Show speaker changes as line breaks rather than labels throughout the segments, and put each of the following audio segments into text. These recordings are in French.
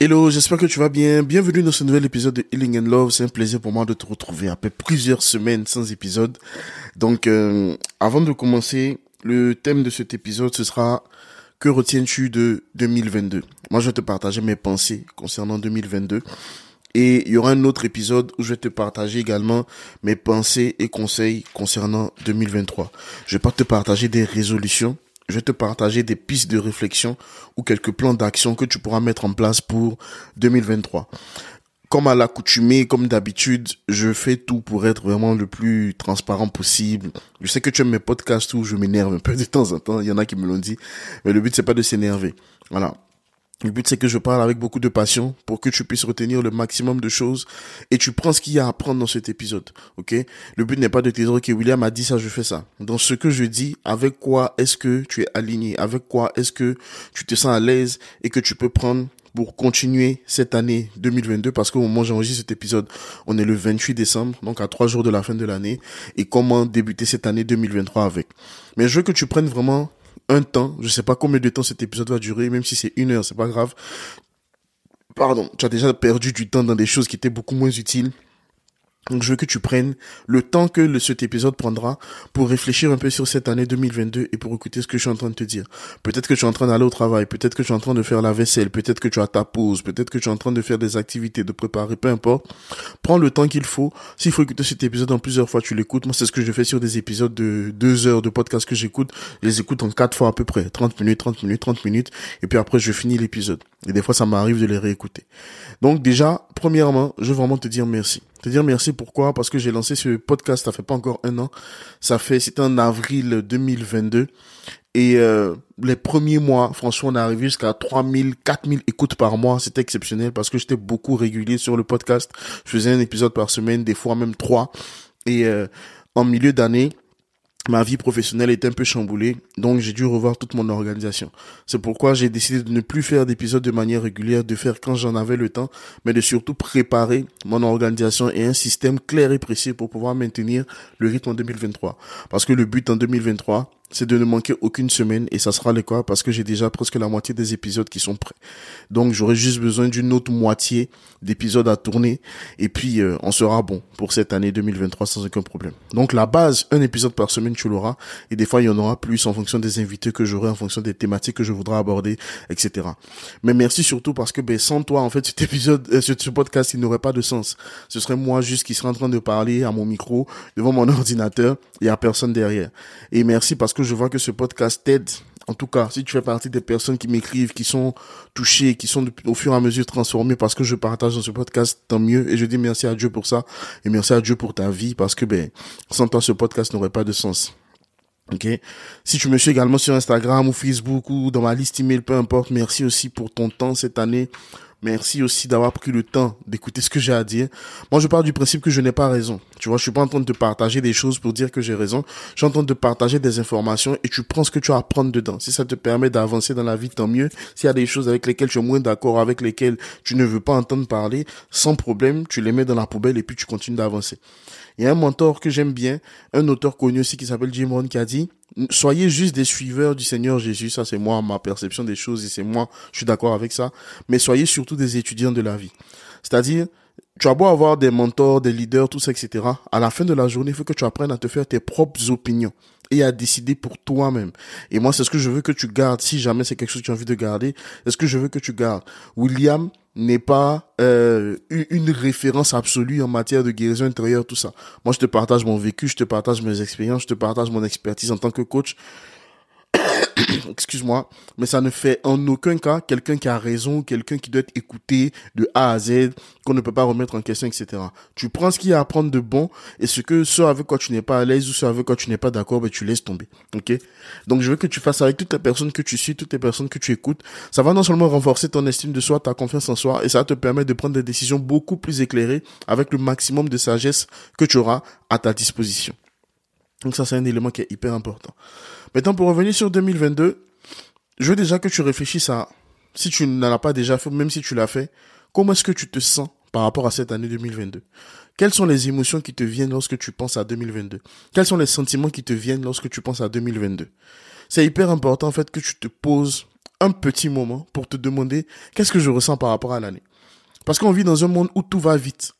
Hello, j'espère que tu vas bien. Bienvenue dans ce nouvel épisode de Healing and Love. C'est un plaisir pour moi de te retrouver après plusieurs semaines sans épisode. Donc, euh, avant de commencer, le thème de cet épisode, ce sera que retiens-tu de 2022 Moi, je vais te partager mes pensées concernant 2022. Et il y aura un autre épisode où je vais te partager également mes pensées et conseils concernant 2023. Je vais pas te partager des résolutions je vais te partager des pistes de réflexion ou quelques plans d'action que tu pourras mettre en place pour 2023. Comme à l'accoutumée, comme d'habitude, je fais tout pour être vraiment le plus transparent possible. Je sais que tu aimes mes podcasts où je m'énerve un peu de temps en temps. Il y en a qui me l'ont dit. Mais le but, c'est pas de s'énerver. Voilà. Le but, c'est que je parle avec beaucoup de passion pour que tu puisses retenir le maximum de choses et tu prends ce qu'il y a à apprendre dans cet épisode. Ok? Le but n'est pas de te dire, ok, William a dit ça, je fais ça. Dans ce que je dis, avec quoi est-ce que tu es aligné? Avec quoi est-ce que tu te sens à l'aise et que tu peux prendre pour continuer cette année 2022 parce qu'au moment où j'enregistre cet épisode, on est le 28 décembre, donc à trois jours de la fin de l'année et comment débuter cette année 2023 avec? Mais je veux que tu prennes vraiment un temps, je sais pas combien de temps cet épisode va durer, même si c'est une heure, c'est pas grave. Pardon, tu as déjà perdu du temps dans des choses qui étaient beaucoup moins utiles. Donc je veux que tu prennes le temps que cet épisode prendra pour réfléchir un peu sur cette année 2022 et pour écouter ce que je suis en train de te dire. Peut-être que tu es en train d'aller au travail, peut-être que tu es en train de faire la vaisselle, peut-être que tu as ta pause, peut-être que tu es en train de faire des activités, de préparer, peu importe. Prends le temps qu'il faut. S'il faut écouter cet épisode en plusieurs fois, tu l'écoutes. Moi, c'est ce que je fais sur des épisodes de deux heures de podcast que j'écoute. Je les écoute en quatre fois à peu près. 30 minutes, 30 minutes, 30 minutes. Et puis après, je finis l'épisode. Et des fois, ça m'arrive de les réécouter. Donc déjà, premièrement, je veux vraiment te dire merci. Te dire merci pourquoi? Parce que j'ai lancé ce podcast, ça fait pas encore un an. Ça fait, c'était en avril 2022. Et euh, les premiers mois, franchement, on est arrivé jusqu'à 3000, 4000 écoutes par mois. C'était exceptionnel parce que j'étais beaucoup régulier sur le podcast. Je faisais un épisode par semaine, des fois même trois. Et euh, en milieu d'année, ma vie professionnelle est un peu chamboulée, donc j'ai dû revoir toute mon organisation. C'est pourquoi j'ai décidé de ne plus faire d'épisodes de manière régulière, de faire quand j'en avais le temps, mais de surtout préparer mon organisation et un système clair et précis pour pouvoir maintenir le rythme en 2023. Parce que le but en 2023, c'est de ne manquer aucune semaine et ça sera le cas parce que j'ai déjà presque la moitié des épisodes qui sont prêts. Donc j'aurai juste besoin d'une autre moitié d'épisodes à tourner et puis euh, on sera bon pour cette année 2023 sans aucun problème. Donc la base, un épisode par semaine tu l'auras et des fois il y en aura plus en fonction des invités que j'aurai, en fonction des thématiques que je voudrais aborder, etc. Mais merci surtout parce que ben, sans toi en fait cet épisode, euh, ce, podcast il n'aurait pas de sens. Ce serait moi juste qui serais en train de parler à mon micro devant mon ordinateur, y a personne derrière. Et merci parce que je vois que ce podcast t'aide. En tout cas, si tu fais partie des personnes qui m'écrivent, qui sont touchées, qui sont au fur et à mesure transformées parce que je partage dans ce podcast, tant mieux. Et je dis merci à Dieu pour ça. Et merci à Dieu pour ta vie parce que, ben, sans toi, ce podcast n'aurait pas de sens. Ok? Si tu me suis également sur Instagram ou Facebook ou dans ma liste email, peu importe, merci aussi pour ton temps cette année. Merci aussi d'avoir pris le temps d'écouter ce que j'ai à dire. Moi, je pars du principe que je n'ai pas raison. Tu vois, je suis pas en train de te partager des choses pour dire que j'ai raison. Je suis en train de partager des informations et tu prends ce que tu as à prendre dedans. Si ça te permet d'avancer dans la vie, tant mieux. S'il y a des choses avec lesquelles tu es moins d'accord, avec lesquelles tu ne veux pas entendre parler, sans problème, tu les mets dans la poubelle et puis tu continues d'avancer. Il y a un mentor que j'aime bien, un auteur connu aussi qui s'appelle Jim Rohn qui a dit, soyez juste des suiveurs du Seigneur Jésus. Ça, c'est moi, ma perception des choses et c'est moi, je suis d'accord avec ça. Mais soyez surtout des étudiants de la vie. C'est-à-dire, tu as beau avoir des mentors, des leaders, tout ça, etc. À la fin de la journée, il faut que tu apprennes à te faire tes propres opinions et à décider pour toi-même. Et moi, c'est ce que je veux que tu gardes. Si jamais c'est quelque chose que tu as envie de garder, c'est ce que je veux que tu gardes. William n'est pas euh, une référence absolue en matière de guérison intérieure, tout ça. Moi, je te partage mon vécu, je te partage mes expériences, je te partage mon expertise en tant que coach. excuse-moi, mais ça ne fait en aucun cas quelqu'un qui a raison, quelqu'un qui doit être écouté de A à Z, qu'on ne peut pas remettre en question, etc. Tu prends ce qu'il y a à prendre de bon et ce que ce avec quoi tu n'es pas à l'aise ou ce avec quoi tu n'es pas d'accord, ben tu laisses tomber. Ok? Donc je veux que tu fasses avec toutes les personnes que tu suis, toutes les personnes que tu écoutes. Ça va non seulement renforcer ton estime de soi, ta confiance en soi, et ça te permettre de prendre des décisions beaucoup plus éclairées avec le maximum de sagesse que tu auras à ta disposition. Donc ça, c'est un élément qui est hyper important. Maintenant, pour revenir sur 2022, je veux déjà que tu réfléchisses à, si tu n'en as pas déjà fait, même si tu l'as fait, comment est-ce que tu te sens par rapport à cette année 2022 Quelles sont les émotions qui te viennent lorsque tu penses à 2022 Quels sont les sentiments qui te viennent lorsque tu penses à 2022 C'est hyper important en fait que tu te poses un petit moment pour te demander qu'est-ce que je ressens par rapport à l'année. Parce qu'on vit dans un monde où tout va vite.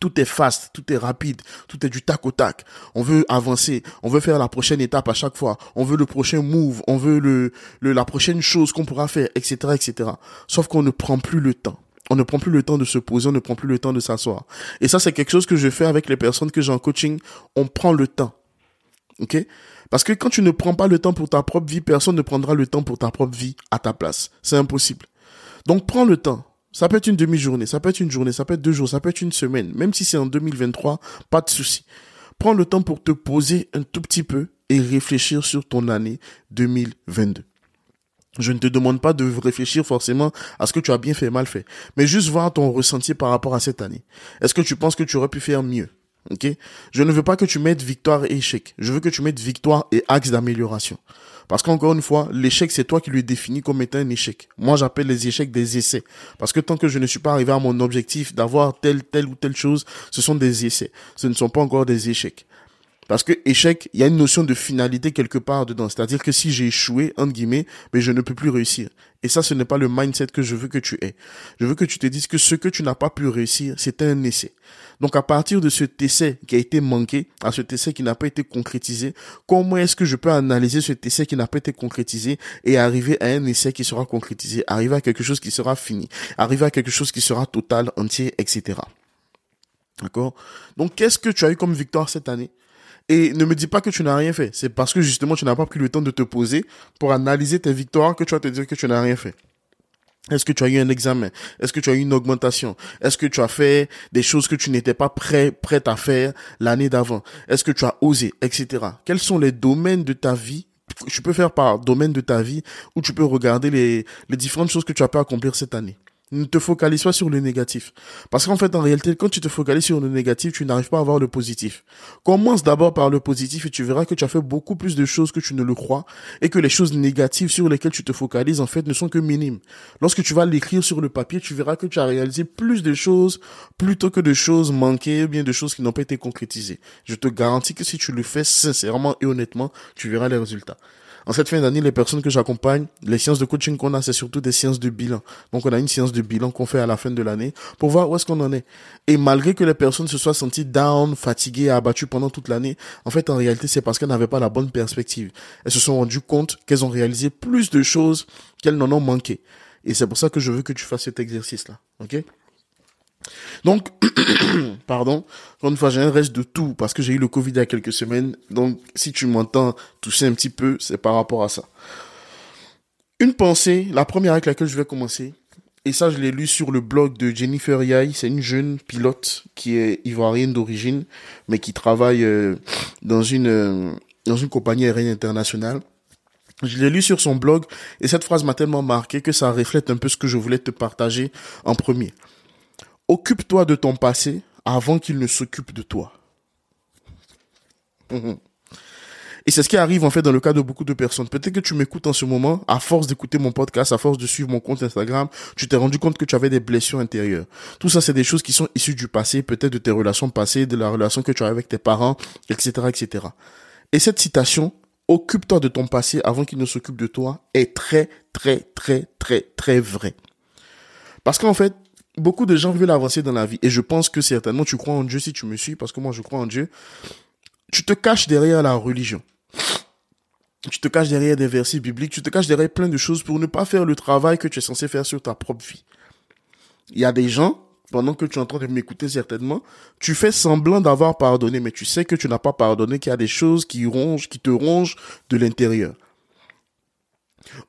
Tout est fast, tout est rapide, tout est du tac au tac. On veut avancer, on veut faire la prochaine étape à chaque fois, on veut le prochain move, on veut le, le la prochaine chose qu'on pourra faire, etc., etc. Sauf qu'on ne prend plus le temps. On ne prend plus le temps de se poser, on ne prend plus le temps de s'asseoir. Et ça, c'est quelque chose que je fais avec les personnes que j'ai en coaching. On prend le temps. OK? Parce que quand tu ne prends pas le temps pour ta propre vie, personne ne prendra le temps pour ta propre vie à ta place. C'est impossible. Donc prends le temps. Ça peut être une demi-journée, ça peut être une journée, ça peut être deux jours, ça peut être une semaine. Même si c'est en 2023, pas de souci. Prends le temps pour te poser un tout petit peu et réfléchir sur ton année 2022. Je ne te demande pas de réfléchir forcément à ce que tu as bien fait, mal fait, mais juste voir ton ressenti par rapport à cette année. Est-ce que tu penses que tu aurais pu faire mieux? Ok? Je ne veux pas que tu mettes victoire et échec. Je veux que tu mettes victoire et axe d'amélioration. Parce qu'encore une fois, l'échec, c'est toi qui le définis comme étant un échec. Moi, j'appelle les échecs des essais. Parce que tant que je ne suis pas arrivé à mon objectif d'avoir telle, telle ou telle chose, ce sont des essais. Ce ne sont pas encore des échecs. Parce que échec, il y a une notion de finalité quelque part dedans. C'est-à-dire que si j'ai échoué, entre guillemets, mais je ne peux plus réussir. Et ça, ce n'est pas le mindset que je veux que tu aies. Je veux que tu te dises que ce que tu n'as pas pu réussir, c'est un essai. Donc à partir de cet essai qui a été manqué, à cet essai qui n'a pas été concrétisé, comment est-ce que je peux analyser cet essai qui n'a pas été concrétisé et arriver à un essai qui sera concrétisé, arriver à quelque chose qui sera fini, arriver à quelque chose qui sera total, entier, etc. D'accord? Donc qu'est-ce que tu as eu comme victoire cette année? Et ne me dis pas que tu n'as rien fait. C'est parce que justement tu n'as pas pris le temps de te poser pour analyser tes victoires que tu vas te dire que tu n'as rien fait. Est-ce que tu as eu un examen? Est-ce que tu as eu une augmentation? Est-ce que tu as fait des choses que tu n'étais pas prêt, prête à faire l'année d'avant? Est-ce que tu as osé, etc. Quels sont les domaines de ta vie? Tu peux faire par domaine de ta vie où tu peux regarder les, les différentes choses que tu as pu accomplir cette année. Ne te focalise pas sur le négatif. Parce qu'en fait, en réalité, quand tu te focalises sur le négatif, tu n'arrives pas à voir le positif. Commence d'abord par le positif et tu verras que tu as fait beaucoup plus de choses que tu ne le crois et que les choses négatives sur lesquelles tu te focalises, en fait, ne sont que minimes. Lorsque tu vas l'écrire sur le papier, tu verras que tu as réalisé plus de choses plutôt que de choses manquées ou bien de choses qui n'ont pas été concrétisées. Je te garantis que si tu le fais sincèrement et honnêtement, tu verras les résultats. En cette fin d'année, les personnes que j'accompagne, les séances de coaching qu'on a, c'est surtout des séances de bilan. Donc, on a une séance de bilan qu'on fait à la fin de l'année pour voir où est-ce qu'on en est. Et malgré que les personnes se soient senties down, fatiguées, abattues pendant toute l'année, en fait, en réalité, c'est parce qu'elles n'avaient pas la bonne perspective. Elles se sont rendues compte qu'elles ont réalisé plus de choses qu'elles n'en ont manqué. Et c'est pour ça que je veux que tu fasses cet exercice-là. Donc, pardon, encore une fois, j'ai un reste de tout parce que j'ai eu le Covid il y a quelques semaines. Donc, si tu m'entends tousser un petit peu, c'est par rapport à ça. Une pensée, la première avec laquelle je vais commencer, et ça, je l'ai lu sur le blog de Jennifer Yai. C'est une jeune pilote qui est ivoirienne d'origine, mais qui travaille euh, dans une euh, dans une compagnie aérienne internationale. Je l'ai lu sur son blog et cette phrase m'a tellement marqué que ça reflète un peu ce que je voulais te partager en premier. Occupe-toi de ton passé avant qu'il ne s'occupe de toi. Et c'est ce qui arrive en fait dans le cas de beaucoup de personnes. Peut-être que tu m'écoutes en ce moment, à force d'écouter mon podcast, à force de suivre mon compte Instagram, tu t'es rendu compte que tu avais des blessures intérieures. Tout ça, c'est des choses qui sont issues du passé, peut-être de tes relations passées, de la relation que tu as avec tes parents, etc., etc. Et cette citation, occupe-toi de ton passé avant qu'il ne s'occupe de toi, est très, très, très, très, très vrai. Parce qu'en fait, beaucoup de gens veulent avancer dans la vie. Et je pense que certainement tu crois en Dieu si tu me suis, parce que moi je crois en Dieu. Tu te caches derrière la religion. Tu te caches derrière des versets bibliques, tu te caches derrière plein de choses pour ne pas faire le travail que tu es censé faire sur ta propre vie. Il y a des gens, pendant que tu es en train de m'écouter certainement, tu fais semblant d'avoir pardonné, mais tu sais que tu n'as pas pardonné, qu'il y a des choses qui rongent, qui te rongent de l'intérieur.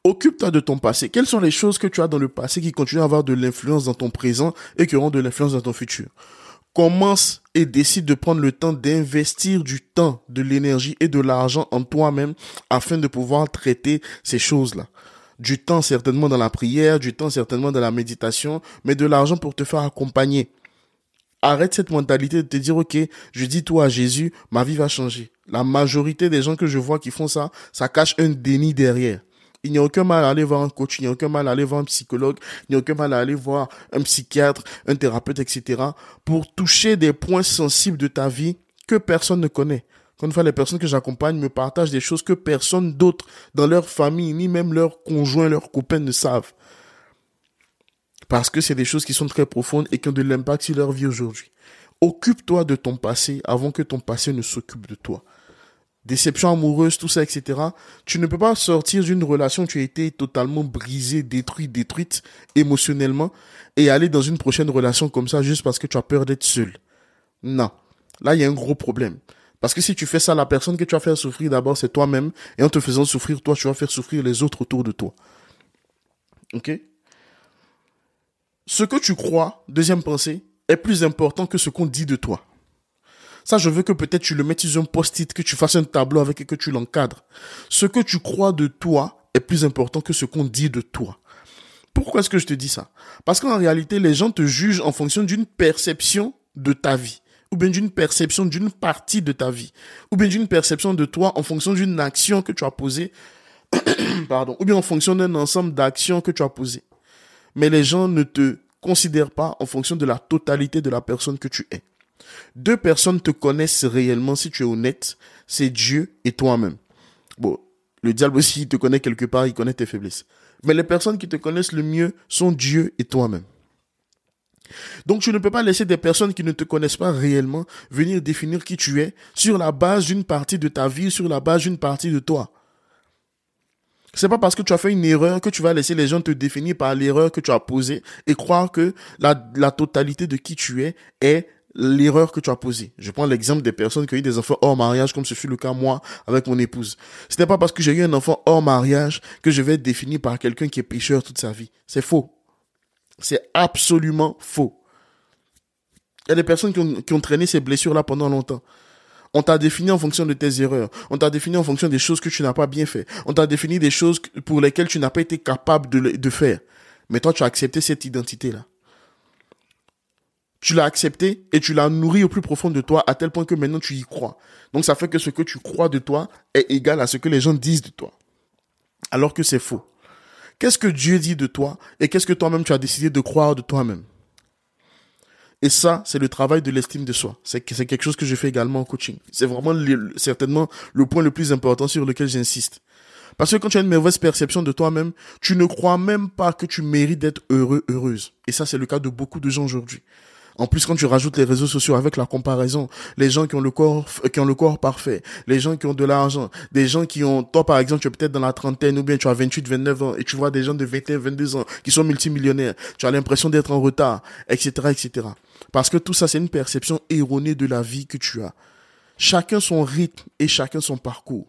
Occupe-toi de ton passé. Quelles sont les choses que tu as dans le passé qui continuent à avoir de l'influence dans ton présent et qui auront de l'influence dans ton futur? Commence et décide de prendre le temps d'investir du temps, de l'énergie et de l'argent en toi-même afin de pouvoir traiter ces choses-là. Du temps certainement dans la prière, du temps certainement dans la méditation, mais de l'argent pour te faire accompagner. Arrête cette mentalité de te dire, OK, je dis toi à Jésus, ma vie va changer. La majorité des gens que je vois qui font ça, ça cache un déni derrière. Il n'y a aucun mal à aller voir un coach, il n'y a aucun mal à aller voir un psychologue, il n'y a aucun mal à aller voir un psychiatre, un thérapeute, etc. pour toucher des points sensibles de ta vie que personne ne connaît. Quand une fois, les personnes que j'accompagne me partagent des choses que personne d'autre dans leur famille, ni même leurs conjoints, leurs copains ne savent. Parce que c'est des choses qui sont très profondes et qui ont de l'impact sur leur vie aujourd'hui. Occupe-toi de ton passé avant que ton passé ne s'occupe de toi. Déception amoureuse, tout ça, etc. Tu ne peux pas sortir d'une relation où tu as été totalement brisé, détruit, détruite émotionnellement et aller dans une prochaine relation comme ça juste parce que tu as peur d'être seul. Non. Là, il y a un gros problème. Parce que si tu fais ça, la personne que tu vas faire souffrir d'abord, c'est toi-même. Et en te faisant souffrir, toi, tu vas faire souffrir les autres autour de toi. Ok? Ce que tu crois, deuxième pensée, est plus important que ce qu'on dit de toi. Ça, je veux que peut-être tu le mettes sur un post-it, que tu fasses un tableau avec et que tu l'encadres. Ce que tu crois de toi est plus important que ce qu'on dit de toi. Pourquoi est-ce que je te dis ça? Parce qu'en réalité, les gens te jugent en fonction d'une perception de ta vie, ou bien d'une perception d'une partie de ta vie, ou bien d'une perception de toi en fonction d'une action que tu as posée, pardon, ou bien en fonction d'un ensemble d'actions que tu as posées. Mais les gens ne te considèrent pas en fonction de la totalité de la personne que tu es. Deux personnes te connaissent réellement si tu es honnête, c'est Dieu et toi-même. Bon, le diable aussi, il te connaît quelque part, il connaît tes faiblesses. Mais les personnes qui te connaissent le mieux sont Dieu et toi-même. Donc tu ne peux pas laisser des personnes qui ne te connaissent pas réellement venir définir qui tu es sur la base d'une partie de ta vie, sur la base d'une partie de toi. C'est pas parce que tu as fait une erreur que tu vas laisser les gens te définir par l'erreur que tu as posée et croire que la, la totalité de qui tu es est l'erreur que tu as posée. Je prends l'exemple des personnes qui ont eu des enfants hors mariage, comme ce fut le cas moi avec mon épouse. Ce n'est pas parce que j'ai eu un enfant hors mariage que je vais être défini par quelqu'un qui est pécheur toute sa vie. C'est faux. C'est absolument faux. Il y a des personnes qui ont, traîné ces blessures-là pendant longtemps. On t'a défini en fonction de tes erreurs. On t'a défini en fonction des choses que tu n'as pas bien fait. On t'a défini des choses pour lesquelles tu n'as pas été capable de, de faire. Mais toi, tu as accepté cette identité-là tu l'as accepté et tu l'as nourri au plus profond de toi à tel point que maintenant tu y crois. Donc ça fait que ce que tu crois de toi est égal à ce que les gens disent de toi. Alors que c'est faux. Qu'est-ce que Dieu dit de toi et qu'est-ce que toi-même tu as décidé de croire de toi-même? Et ça, c'est le travail de l'estime de soi. C'est quelque chose que je fais également en coaching. C'est vraiment certainement le point le plus important sur lequel j'insiste. Parce que quand tu as une mauvaise perception de toi-même, tu ne crois même pas que tu mérites d'être heureux, heureuse. Et ça, c'est le cas de beaucoup de gens aujourd'hui. En plus, quand tu rajoutes les réseaux sociaux avec la comparaison, les gens qui ont le corps, qui ont le corps parfait, les gens qui ont de l'argent, des gens qui ont, toi par exemple, tu es peut-être dans la trentaine ou bien tu as 28, 29 ans et tu vois des gens de 21, 22 ans qui sont multimillionnaires. Tu as l'impression d'être en retard, etc., etc. Parce que tout ça, c'est une perception erronée de la vie que tu as. Chacun son rythme et chacun son parcours.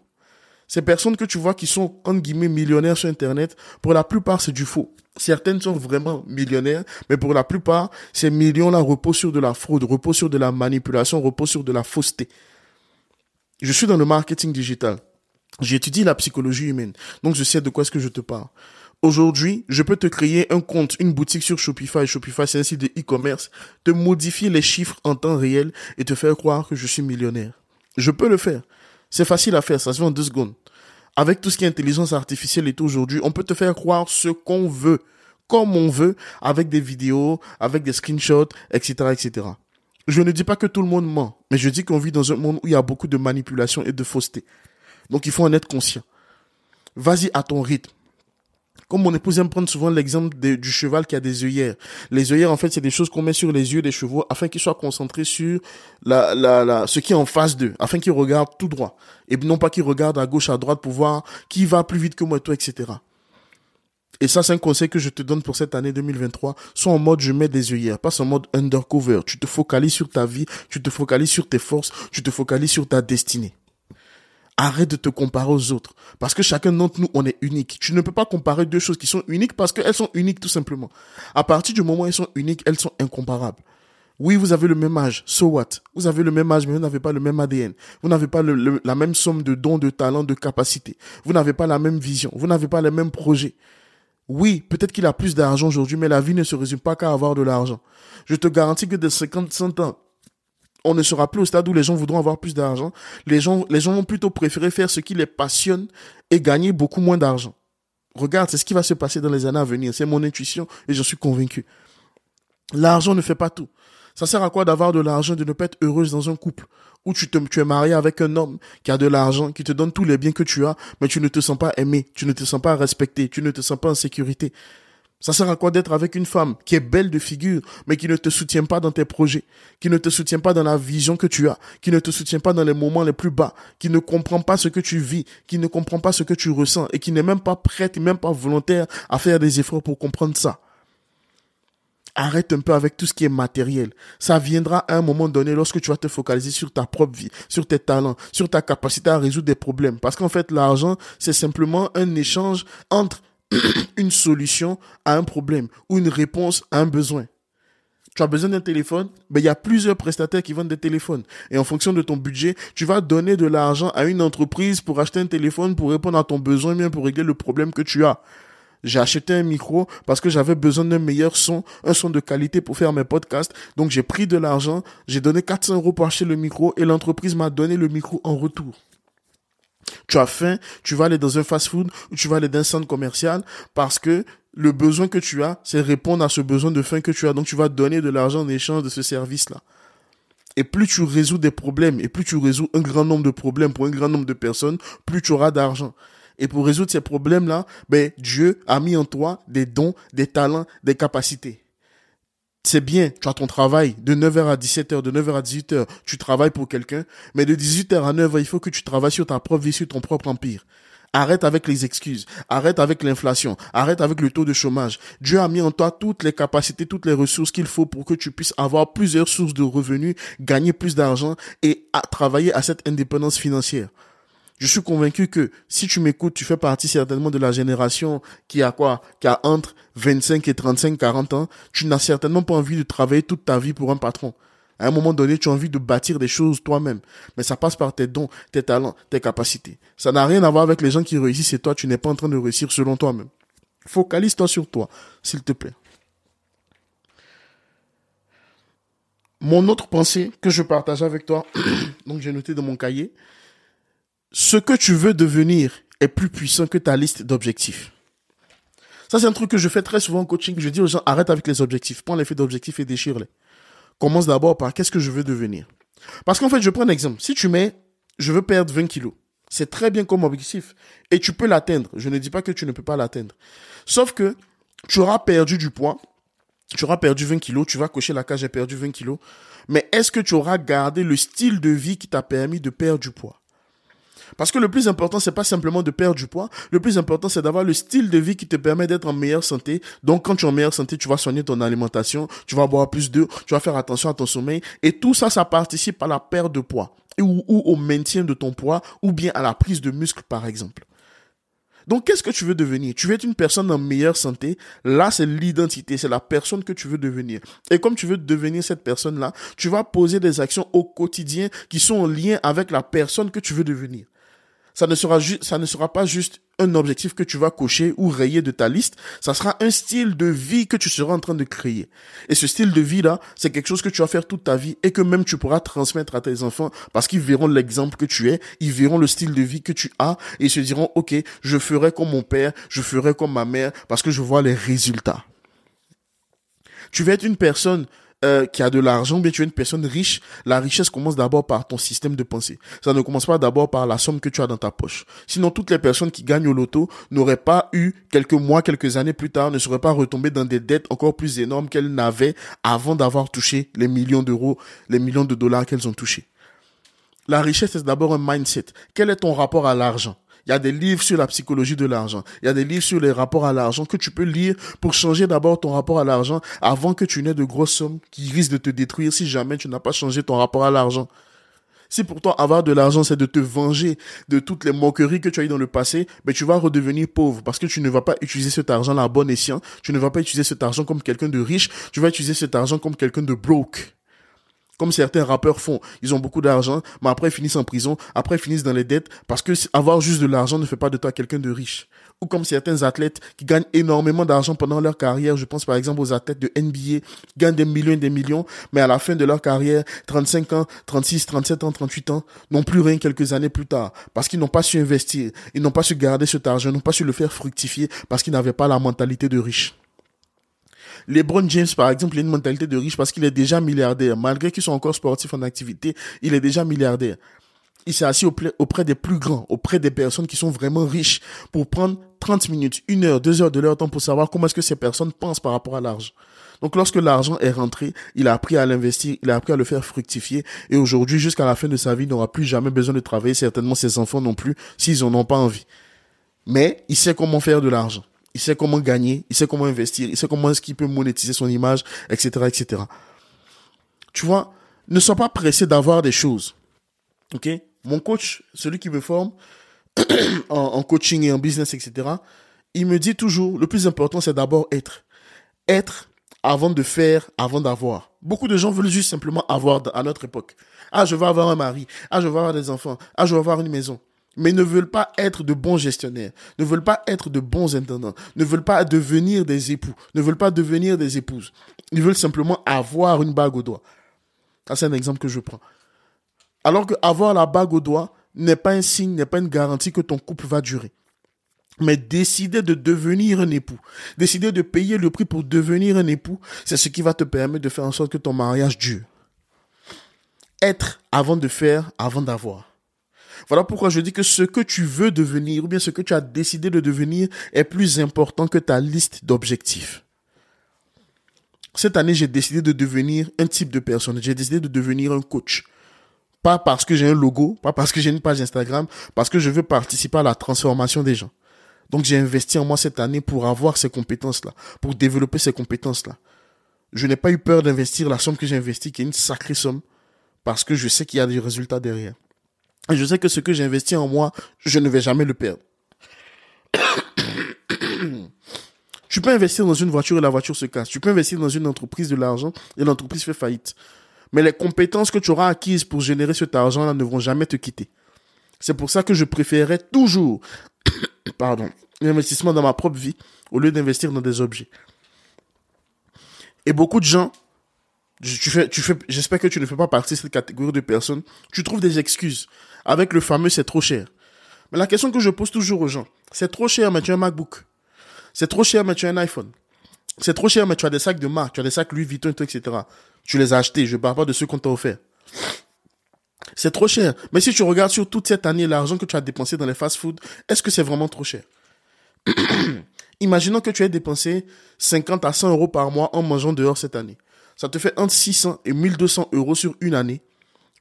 Ces personnes que tu vois qui sont, entre guillemets, millionnaires sur Internet, pour la plupart, c'est du faux. Certaines sont vraiment millionnaires, mais pour la plupart, ces millions-là reposent sur de la fraude, reposent sur de la manipulation, reposent sur de la fausseté. Je suis dans le marketing digital. J'étudie la psychologie humaine. Donc, je sais de quoi est-ce que je te parle. Aujourd'hui, je peux te créer un compte, une boutique sur Shopify. Shopify, c'est un site de e-commerce. Te modifier les chiffres en temps réel et te faire croire que je suis millionnaire. Je peux le faire. C'est facile à faire, ça se fait en deux secondes. Avec tout ce qui est intelligence artificielle et tout aujourd'hui, on peut te faire croire ce qu'on veut, comme on veut, avec des vidéos, avec des screenshots, etc., etc. Je ne dis pas que tout le monde ment, mais je dis qu'on vit dans un monde où il y a beaucoup de manipulation et de fausseté. Donc il faut en être conscient. Vas-y à ton rythme. Comme mon épouse aime prendre souvent l'exemple du cheval qui a des œillères. Les œillères, en fait, c'est des choses qu'on met sur les yeux des chevaux afin qu'ils soient concentrés sur la, la, la, ce qui est en face d'eux, afin qu'ils regardent tout droit. Et non pas qu'ils regardent à gauche, à droite pour voir qui va plus vite que moi, toi, etc. Et ça, c'est un conseil que je te donne pour cette année 2023. Sois en mode je mets des œillères, pas en mode undercover. Tu te focalises sur ta vie, tu te focalises sur tes forces, tu te focalises sur ta destinée. Arrête de te comparer aux autres. Parce que chacun d'entre nous, on est unique. Tu ne peux pas comparer deux choses qui sont uniques parce qu'elles sont uniques tout simplement. À partir du moment où elles sont uniques, elles sont incomparables. Oui, vous avez le même âge. So what? Vous avez le même âge, mais vous n'avez pas le même ADN. Vous n'avez pas la même somme de dons, de talents, de capacités. Vous n'avez pas la même vision. Vous n'avez pas les mêmes projets. Oui, peut-être qu'il a plus d'argent aujourd'hui, mais la vie ne se résume pas qu'à avoir de l'argent. Je te garantis que de 50, 100 ans, on ne sera plus au stade où les gens voudront avoir plus d'argent. Les gens, les gens vont plutôt préférer faire ce qui les passionne et gagner beaucoup moins d'argent. Regarde, c'est ce qui va se passer dans les années à venir. C'est mon intuition et je suis convaincu. L'argent ne fait pas tout. Ça sert à quoi d'avoir de l'argent, de ne pas être heureuse dans un couple où tu, te, tu es marié avec un homme qui a de l'argent, qui te donne tous les biens que tu as, mais tu ne te sens pas aimé, tu ne te sens pas respecté, tu ne te sens pas en sécurité. Ça sert à quoi d'être avec une femme qui est belle de figure, mais qui ne te soutient pas dans tes projets, qui ne te soutient pas dans la vision que tu as, qui ne te soutient pas dans les moments les plus bas, qui ne comprend pas ce que tu vis, qui ne comprend pas ce que tu ressens et qui n'est même pas prête même pas volontaire à faire des efforts pour comprendre ça. Arrête un peu avec tout ce qui est matériel. Ça viendra à un moment donné lorsque tu vas te focaliser sur ta propre vie, sur tes talents, sur ta capacité à résoudre des problèmes. Parce qu'en fait, l'argent, c'est simplement un échange entre une solution à un problème ou une réponse à un besoin. Tu as besoin d'un téléphone, ben, il y a plusieurs prestataires qui vendent des téléphones. Et en fonction de ton budget, tu vas donner de l'argent à une entreprise pour acheter un téléphone pour répondre à ton besoin, bien pour régler le problème que tu as. J'ai acheté un micro parce que j'avais besoin d'un meilleur son, un son de qualité pour faire mes podcasts. Donc j'ai pris de l'argent, j'ai donné 400 euros pour acheter le micro et l'entreprise m'a donné le micro en retour. Tu as faim, tu vas aller dans un fast-food ou tu vas aller dans un centre commercial parce que le besoin que tu as, c'est répondre à ce besoin de faim que tu as. Donc tu vas donner de l'argent en échange de ce service-là. Et plus tu résous des problèmes et plus tu résous un grand nombre de problèmes pour un grand nombre de personnes, plus tu auras d'argent. Et pour résoudre ces problèmes-là, ben, Dieu a mis en toi des dons, des talents, des capacités. C'est bien, tu as ton travail de 9h à 17h, de 9h à 18h, tu travailles pour quelqu'un, mais de 18h à 9h, il faut que tu travailles sur ta propre vie, sur ton propre empire. Arrête avec les excuses. Arrête avec l'inflation. Arrête avec le taux de chômage. Dieu a mis en toi toutes les capacités, toutes les ressources qu'il faut pour que tu puisses avoir plusieurs sources de revenus, gagner plus d'argent et travailler à cette indépendance financière. Je suis convaincu que si tu m'écoutes, tu fais partie certainement de la génération qui a quoi, qui a entre 25 et 35, 40 ans. Tu n'as certainement pas envie de travailler toute ta vie pour un patron. À un moment donné, tu as envie de bâtir des choses toi-même. Mais ça passe par tes dons, tes talents, tes capacités. Ça n'a rien à voir avec les gens qui réussissent et toi, tu n'es pas en train de réussir selon toi-même. Focalise-toi sur toi, s'il te plaît. Mon autre pensée que je partage avec toi, donc j'ai noté dans mon cahier, ce que tu veux devenir est plus puissant que ta liste d'objectifs. Ça, c'est un truc que je fais très souvent en coaching. Je dis aux gens, arrête avec les objectifs. Prends les faits d'objectifs et déchire-les. Commence d'abord par qu'est-ce que je veux devenir. Parce qu'en fait, je prends un exemple. Si tu mets, je veux perdre 20 kilos. C'est très bien comme objectif. Et tu peux l'atteindre. Je ne dis pas que tu ne peux pas l'atteindre. Sauf que tu auras perdu du poids. Tu auras perdu 20 kilos. Tu vas cocher la cage, j'ai perdu 20 kilos. Mais est-ce que tu auras gardé le style de vie qui t'a permis de perdre du poids? Parce que le plus important, c'est pas simplement de perdre du poids. Le plus important, c'est d'avoir le style de vie qui te permet d'être en meilleure santé. Donc, quand tu es en meilleure santé, tu vas soigner ton alimentation, tu vas boire plus d'eau, tu vas faire attention à ton sommeil. Et tout ça, ça participe à la perte de poids ou, ou au maintien de ton poids ou bien à la prise de muscle, par exemple. Donc, qu'est-ce que tu veux devenir? Tu veux être une personne en meilleure santé? Là, c'est l'identité, c'est la personne que tu veux devenir. Et comme tu veux devenir cette personne-là, tu vas poser des actions au quotidien qui sont en lien avec la personne que tu veux devenir ça ne sera ça ne sera pas juste un objectif que tu vas cocher ou rayer de ta liste, ça sera un style de vie que tu seras en train de créer. Et ce style de vie là, c'est quelque chose que tu vas faire toute ta vie et que même tu pourras transmettre à tes enfants parce qu'ils verront l'exemple que tu es, ils verront le style de vie que tu as et ils se diront OK, je ferai comme mon père, je ferai comme ma mère parce que je vois les résultats. Tu vas être une personne euh, qui a de l'argent, bien tu es une personne riche, la richesse commence d'abord par ton système de pensée. Ça ne commence pas d'abord par la somme que tu as dans ta poche. Sinon, toutes les personnes qui gagnent au loto n'auraient pas eu, quelques mois, quelques années plus tard, ne seraient pas retombées dans des dettes encore plus énormes qu'elles n'avaient avant d'avoir touché les millions d'euros, les millions de dollars qu'elles ont touchés. La richesse, c'est d'abord un mindset. Quel est ton rapport à l'argent? Il y a des livres sur la psychologie de l'argent. Il y a des livres sur les rapports à l'argent que tu peux lire pour changer d'abord ton rapport à l'argent avant que tu n'aies de grosses sommes qui risquent de te détruire si jamais tu n'as pas changé ton rapport à l'argent. Si pour toi avoir de l'argent c'est de te venger de toutes les moqueries que tu as eues dans le passé, mais ben, tu vas redevenir pauvre parce que tu ne vas pas utiliser cet argent à bon escient, tu ne vas pas utiliser cet argent comme quelqu'un de riche, tu vas utiliser cet argent comme quelqu'un de broke. Comme certains rappeurs font, ils ont beaucoup d'argent, mais après ils finissent en prison, après ils finissent dans les dettes, parce que avoir juste de l'argent ne fait pas de toi quelqu'un de riche. Ou comme certains athlètes qui gagnent énormément d'argent pendant leur carrière, je pense par exemple aux athlètes de NBA, qui gagnent des millions et des millions, mais à la fin de leur carrière, 35 ans, 36, 37 ans, 38 ans, n'ont plus rien quelques années plus tard, parce qu'ils n'ont pas su investir, ils n'ont pas su garder cet argent, n'ont pas su le faire fructifier, parce qu'ils n'avaient pas la mentalité de riche. LeBron James, par exemple, il a une mentalité de riche parce qu'il est déjà milliardaire. Malgré qu'il soit encore sportif en activité, il est déjà milliardaire. Il s'est assis auprès des plus grands, auprès des personnes qui sont vraiment riches pour prendre 30 minutes, une heure, deux heures de leur temps pour savoir comment est-ce que ces personnes pensent par rapport à l'argent. Donc lorsque l'argent est rentré, il a appris à l'investir, il a appris à le faire fructifier et aujourd'hui jusqu'à la fin de sa vie, il n'aura plus jamais besoin de travailler, certainement ses enfants non plus s'ils en ont pas envie. Mais il sait comment faire de l'argent. Il sait comment gagner, il sait comment investir, il sait comment est-ce qu'il peut monétiser son image, etc., etc. Tu vois, ne sois pas pressé d'avoir des choses. Ok? Mon coach, celui qui me forme en, en coaching et en business, etc., il me dit toujours, le plus important, c'est d'abord être. Être avant de faire, avant d'avoir. Beaucoup de gens veulent juste simplement avoir à notre époque. Ah, je veux avoir un mari. Ah, je veux avoir des enfants. Ah, je veux avoir une maison. Mais ne veulent pas être de bons gestionnaires, ne veulent pas être de bons intendants, ne veulent pas devenir des époux, ne veulent pas devenir des épouses. Ils veulent simplement avoir une bague au doigt. Ça, c'est un exemple que je prends. Alors que avoir la bague au doigt n'est pas un signe, n'est pas une garantie que ton couple va durer. Mais décider de devenir un époux, décider de payer le prix pour devenir un époux, c'est ce qui va te permettre de faire en sorte que ton mariage dure. Être avant de faire, avant d'avoir. Voilà pourquoi je dis que ce que tu veux devenir, ou bien ce que tu as décidé de devenir, est plus important que ta liste d'objectifs. Cette année, j'ai décidé de devenir un type de personne. J'ai décidé de devenir un coach. Pas parce que j'ai un logo, pas parce que j'ai une page Instagram, parce que je veux participer à la transformation des gens. Donc j'ai investi en moi cette année pour avoir ces compétences-là, pour développer ces compétences-là. Je n'ai pas eu peur d'investir la somme que j'ai investie, qui est une sacrée somme, parce que je sais qu'il y a des résultats derrière. Et je sais que ce que j'ai investi en moi, je ne vais jamais le perdre. tu peux investir dans une voiture et la voiture se casse. Tu peux investir dans une entreprise de l'argent et l'entreprise fait faillite. Mais les compétences que tu auras acquises pour générer cet argent-là ne vont jamais te quitter. C'est pour ça que je préférerais toujours pardon, l'investissement dans ma propre vie au lieu d'investir dans des objets. Et beaucoup de gens, tu fais, tu fais, j'espère que tu ne fais pas partie de cette catégorie de personnes, tu trouves des excuses avec le fameux c'est trop cher. Mais la question que je pose toujours aux gens, c'est trop cher mais tu as un MacBook. C'est trop cher mais tu as un iPhone. C'est trop cher mais tu as des sacs de marque, tu as des sacs Louis Vuitton, etc. Tu les as achetés, je parle pas de ceux qu'on t'a offert. C'est trop cher. Mais si tu regardes sur toute cette année l'argent que tu as dépensé dans les fast-food, est-ce que c'est vraiment trop cher? Imaginons que tu aies dépensé 50 à 100 euros par mois en mangeant dehors cette année. Ça te fait entre 600 et 1200 euros sur une année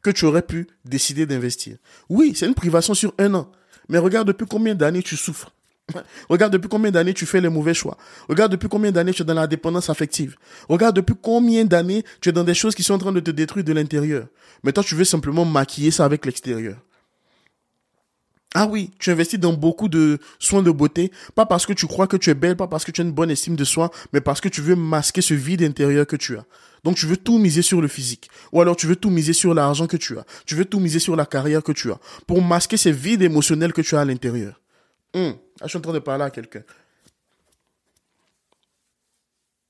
que tu aurais pu décider d'investir. Oui, c'est une privation sur un an. Mais regarde depuis combien d'années tu souffres. Regarde depuis combien d'années tu fais les mauvais choix. Regarde depuis combien d'années tu es dans la dépendance affective. Regarde depuis combien d'années tu es dans des choses qui sont en train de te détruire de l'intérieur. Mais toi, tu veux simplement maquiller ça avec l'extérieur. Ah oui, tu investis dans beaucoup de soins de beauté, pas parce que tu crois que tu es belle, pas parce que tu as une bonne estime de soi, mais parce que tu veux masquer ce vide intérieur que tu as. Donc tu veux tout miser sur le physique. Ou alors tu veux tout miser sur l'argent que tu as. Tu veux tout miser sur la carrière que tu as. Pour masquer ces vides émotionnels que tu as à l'intérieur. Hum, je suis en train de parler à quelqu'un.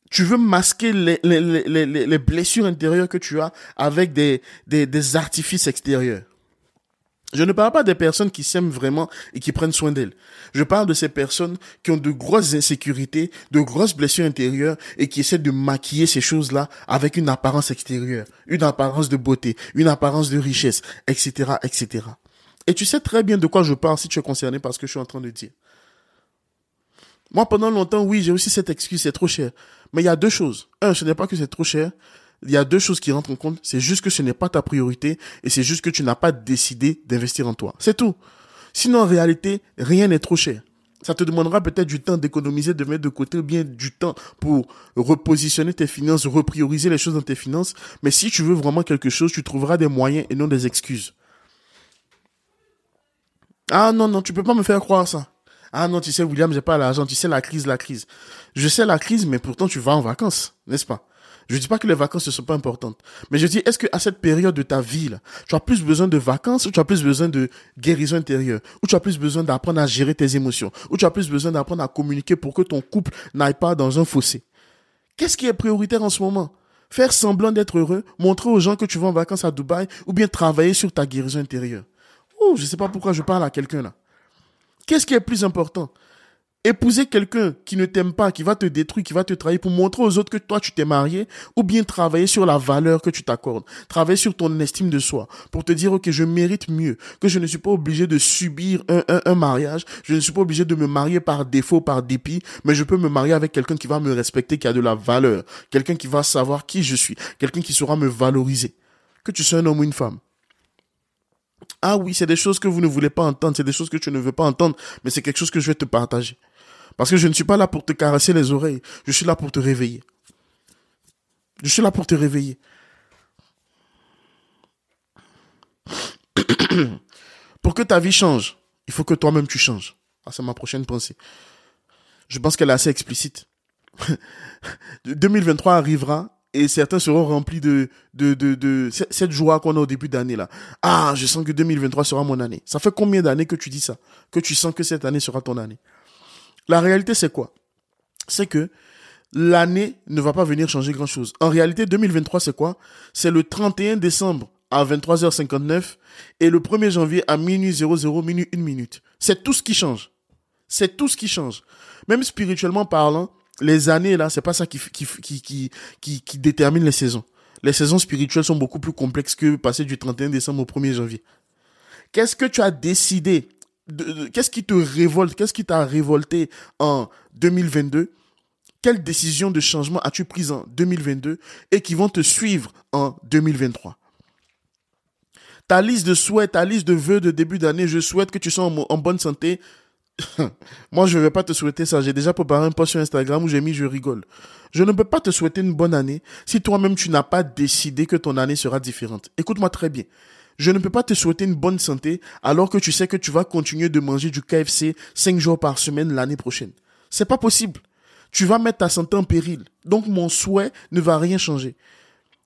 Tu veux masquer les, les, les, les, blessures intérieures que tu as avec des artifices extérieurs. Je ne parle pas des personnes qui s'aiment vraiment et qui prennent soin d'elles. Je parle de ces personnes qui ont de grosses insécurités, de grosses blessures intérieures et qui essaient de maquiller ces choses-là avec une apparence extérieure, une apparence de beauté, une apparence de richesse, etc., etc. Et tu sais très bien de quoi je parle si tu es concerné par ce que je suis en train de dire. Moi, pendant longtemps, oui, j'ai aussi cette excuse, c'est trop cher. Mais il y a deux choses. Un, ce n'est pas que c'est trop cher. Il y a deux choses qui rentrent en compte. C'est juste que ce n'est pas ta priorité et c'est juste que tu n'as pas décidé d'investir en toi. C'est tout. Sinon, en réalité, rien n'est trop cher. Ça te demandera peut-être du temps d'économiser, de mettre de côté bien du temps pour repositionner tes finances, reprioriser les choses dans tes finances. Mais si tu veux vraiment quelque chose, tu trouveras des moyens et non des excuses. Ah non, non, tu peux pas me faire croire ça. Ah non, tu sais, William, j'ai pas l'argent. Tu sais, la crise, la crise. Je sais la crise, mais pourtant, tu vas en vacances, n'est-ce pas? Je dis pas que les vacances ne sont pas importantes. Mais je dis, est-ce que à cette période de ta vie, là, tu as plus besoin de vacances ou tu as plus besoin de guérison intérieure? Ou tu as plus besoin d'apprendre à gérer tes émotions? Ou tu as plus besoin d'apprendre à communiquer pour que ton couple n'aille pas dans un fossé? Qu'est-ce qui est prioritaire en ce moment? Faire semblant d'être heureux, montrer aux gens que tu vas en vacances à Dubaï ou bien travailler sur ta guérison intérieure? Oh, je sais pas pourquoi je parle à quelqu'un là. Qu'est-ce qui est plus important? Épouser quelqu'un qui ne t'aime pas, qui va te détruire, qui va te trahir pour montrer aux autres que toi tu t'es marié, ou bien travailler sur la valeur que tu t'accordes, travailler sur ton estime de soi, pour te dire que je mérite mieux, que je ne suis pas obligé de subir un, un, un mariage, je ne suis pas obligé de me marier par défaut, par dépit, mais je peux me marier avec quelqu'un qui va me respecter, qui a de la valeur, quelqu'un qui va savoir qui je suis, quelqu'un qui saura me valoriser. Que tu sois un homme ou une femme. Ah oui, c'est des choses que vous ne voulez pas entendre, c'est des choses que tu ne veux pas entendre, mais c'est quelque chose que je vais te partager. Parce que je ne suis pas là pour te caresser les oreilles, je suis là pour te réveiller. Je suis là pour te réveiller. pour que ta vie change, il faut que toi-même tu changes. Ah, c'est ma prochaine pensée. Je pense qu'elle est assez explicite. 2023 arrivera et certains seront remplis de, cette joie qu'on a au début d'année là. Ah, je sens que 2023 sera mon année. Ça fait combien d'années que tu dis ça? Que tu sens que cette année sera ton année? La réalité, c'est quoi? C'est que l'année ne va pas venir changer grand chose. En réalité, 2023, c'est quoi? C'est le 31 décembre à 23h59 et le 1er janvier à minuit 00, minuit 1 minute. C'est tout ce qui change. C'est tout ce qui change. Même spirituellement parlant, les années là, c'est pas ça qui, qui, qui, qui, qui, détermine les saisons. Les saisons spirituelles sont beaucoup plus complexes que passer du 31 décembre au 1er janvier. Qu'est-ce que tu as décidé Qu'est-ce qui te révolte Qu'est-ce qui t'a révolté en 2022 Quelle décision de changement as-tu prise en 2022 et qui vont te suivre en 2023 Ta liste de souhaits, ta liste de vœux de début d'année, je souhaite que tu sois en bonne santé, Moi, je ne vais pas te souhaiter ça. J'ai déjà préparé un post sur Instagram où j'ai mis je rigole. Je ne peux pas te souhaiter une bonne année si toi-même tu n'as pas décidé que ton année sera différente. Écoute-moi très bien. Je ne peux pas te souhaiter une bonne santé alors que tu sais que tu vas continuer de manger du KFC 5 jours par semaine l'année prochaine. C'est pas possible. Tu vas mettre ta santé en péril. Donc mon souhait ne va rien changer.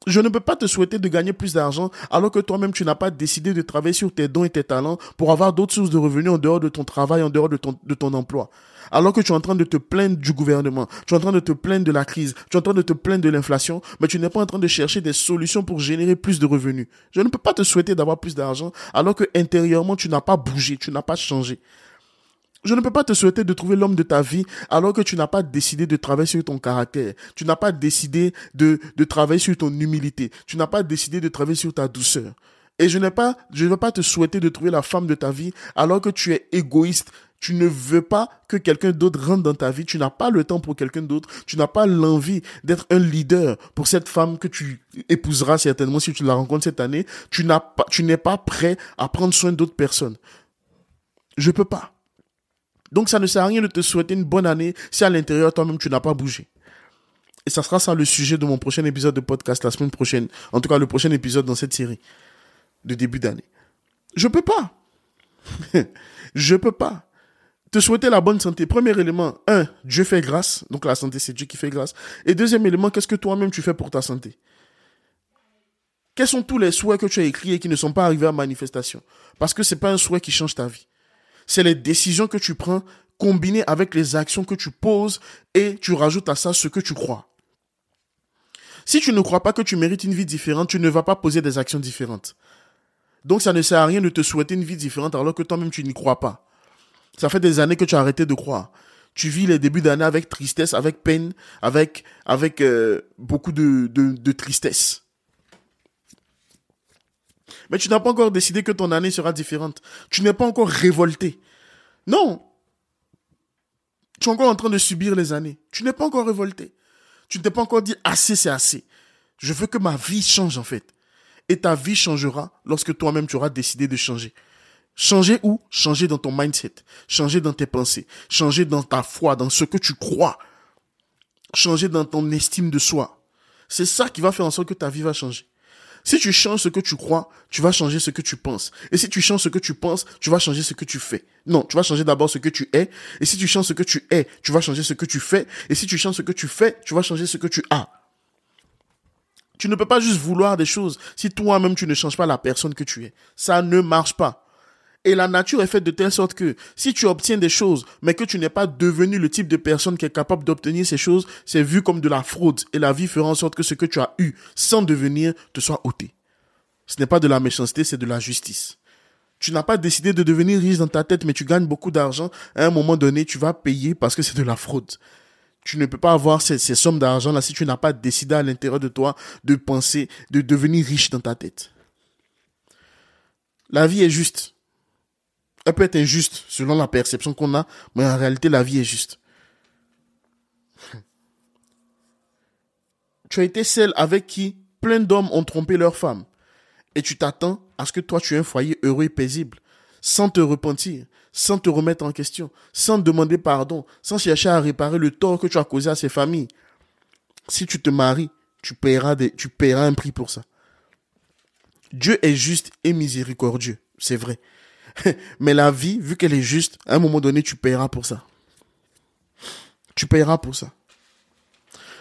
Je ne peux pas te souhaiter de gagner plus d'argent alors que toi-même tu n'as pas décidé de travailler sur tes dons et tes talents pour avoir d'autres sources de revenus en dehors de ton travail, en dehors de ton, emploi. Alors que tu es en train de te plaindre du gouvernement, tu es en train de te plaindre de la crise, tu es en train de te plaindre de l'inflation, mais tu n'es pas en train de chercher des solutions pour générer plus de revenus. Je ne peux pas te souhaiter d'avoir plus d'argent alors que intérieurement tu n'as pas bougé, tu n'as pas changé. Je ne peux pas te souhaiter de trouver l'homme de ta vie alors que tu n'as pas décidé de travailler sur ton caractère. Tu n'as pas décidé de, de travailler sur ton humilité. Tu n'as pas décidé de travailler sur ta douceur. Et je n'ai pas, je ne veux pas te souhaiter de trouver la femme de ta vie alors que tu es égoïste. Tu ne veux pas que quelqu'un d'autre rentre dans ta vie. Tu n'as pas le temps pour quelqu'un d'autre. Tu n'as pas l'envie d'être un leader pour cette femme que tu épouseras certainement si tu la rencontres cette année. Tu n'as pas, tu n'es pas prêt à prendre soin d'autres personnes. Je peux pas. Donc ça ne sert à rien de te souhaiter une bonne année si à l'intérieur toi-même tu n'as pas bougé. Et ça sera ça le sujet de mon prochain épisode de podcast la semaine prochaine. En tout cas, le prochain épisode dans cette série de début d'année. Je peux pas. je peux pas. Te souhaiter la bonne santé. Premier élément, un, Dieu fait grâce. Donc la santé, c'est Dieu qui fait grâce. Et deuxième élément, qu'est-ce que toi-même tu fais pour ta santé? Quels sont tous les souhaits que tu as écrits et qui ne sont pas arrivés à manifestation? Parce que c'est pas un souhait qui change ta vie c'est les décisions que tu prends combinées avec les actions que tu poses et tu rajoutes à ça ce que tu crois. Si tu ne crois pas que tu mérites une vie différente, tu ne vas pas poser des actions différentes. Donc ça ne sert à rien de te souhaiter une vie différente alors que toi-même tu n'y crois pas. Ça fait des années que tu as arrêté de croire. Tu vis les débuts d'année avec tristesse, avec peine, avec euh, beaucoup de tristesse. Mais tu n'as pas encore décidé que ton année sera différente. Tu n'es pas encore révolté. Non. Tu es encore en train de subir les années. Tu n'es pas encore révolté. Tu ne t'es pas encore dit assez, c'est assez. Je veux que ma vie change en fait. Et ta vie changera lorsque toi-même tu auras décidé de changer. Changer où? Changer dans ton mindset. Changer dans tes pensées. Changer dans ta foi, dans ce que tu crois. Changer dans ton estime de soi. C'est ça qui va faire en sorte que ta vie va changer. Si tu changes ce que tu crois, tu vas changer ce que tu penses. Et si tu changes ce que tu penses, tu vas changer ce que tu fais. Non, tu vas changer d'abord ce que tu es. Et si tu changes ce que tu es, tu vas changer ce que tu fais. Et si tu changes ce que tu fais, tu vas changer ce que tu as. Tu ne peux pas juste vouloir des choses si toi-même tu ne changes pas la personne que tu es. Ça ne marche pas. Et la nature est faite de telle sorte que si tu obtiens des choses, mais que tu n'es pas devenu le type de personne qui est capable d'obtenir ces choses, c'est vu comme de la fraude. Et la vie fera en sorte que ce que tu as eu sans devenir te soit ôté. Ce n'est pas de la méchanceté, c'est de la justice. Tu n'as pas décidé de devenir riche dans ta tête, mais tu gagnes beaucoup d'argent. À un moment donné, tu vas payer parce que c'est de la fraude. Tu ne peux pas avoir ces, sommes d'argent-là si tu n'as pas décidé à l'intérieur de toi de penser, de devenir riche dans ta tête. La vie est juste. Elle peut être injuste selon la perception qu'on a, mais en réalité, la vie est juste. Tu as été celle avec qui plein d'hommes ont trompé leur femme. Et tu t'attends à ce que toi tu aies un foyer heureux et paisible, sans te repentir, sans te remettre en question, sans demander pardon, sans chercher à réparer le tort que tu as causé à ces familles. Si tu te maries, tu paieras, des, tu paieras un prix pour ça. Dieu est juste et miséricordieux, c'est vrai. Mais la vie, vu qu'elle est juste, à un moment donné, tu paieras pour ça. Tu paieras pour ça.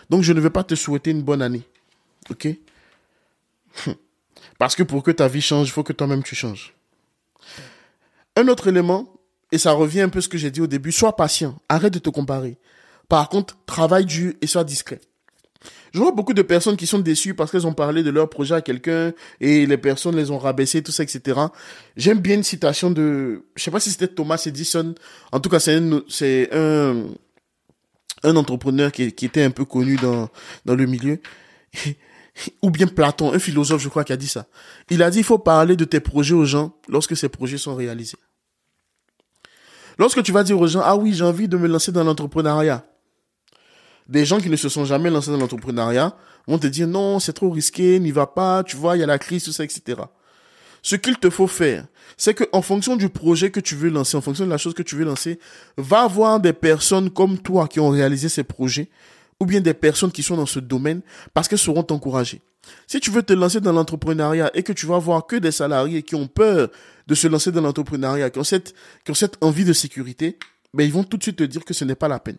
Donc je ne vais pas te souhaiter une bonne année. OK? Parce que pour que ta vie change, il faut que toi-même tu changes. Un autre élément, et ça revient un peu à ce que j'ai dit au début, sois patient, arrête de te comparer. Par contre, travaille dur et sois discret. Je vois beaucoup de personnes qui sont déçues parce qu'elles ont parlé de leur projet à quelqu'un et les personnes les ont rabaissés, tout ça, etc. J'aime bien une citation de, je sais pas si c'était Thomas Edison. En tout cas, c'est un, c'est un, un entrepreneur qui, qui, était un peu connu dans, dans le milieu. Ou bien Platon, un philosophe, je crois, qui a dit ça. Il a dit, il faut parler de tes projets aux gens lorsque ces projets sont réalisés. Lorsque tu vas dire aux gens, ah oui, j'ai envie de me lancer dans l'entrepreneuriat. Des gens qui ne se sont jamais lancés dans l'entrepreneuriat vont te dire, non, c'est trop risqué, n'y va pas, tu vois, il y a la crise, tout ça, etc. Ce qu'il te faut faire, c'est que en fonction du projet que tu veux lancer, en fonction de la chose que tu veux lancer, va voir des personnes comme toi qui ont réalisé ces projets, ou bien des personnes qui sont dans ce domaine, parce qu'elles seront encouragées. Si tu veux te lancer dans l'entrepreneuriat et que tu vas voir que des salariés qui ont peur de se lancer dans l'entrepreneuriat, qui ont cette, qui ont cette envie de sécurité, ben ils vont tout de suite te dire que ce n'est pas la peine.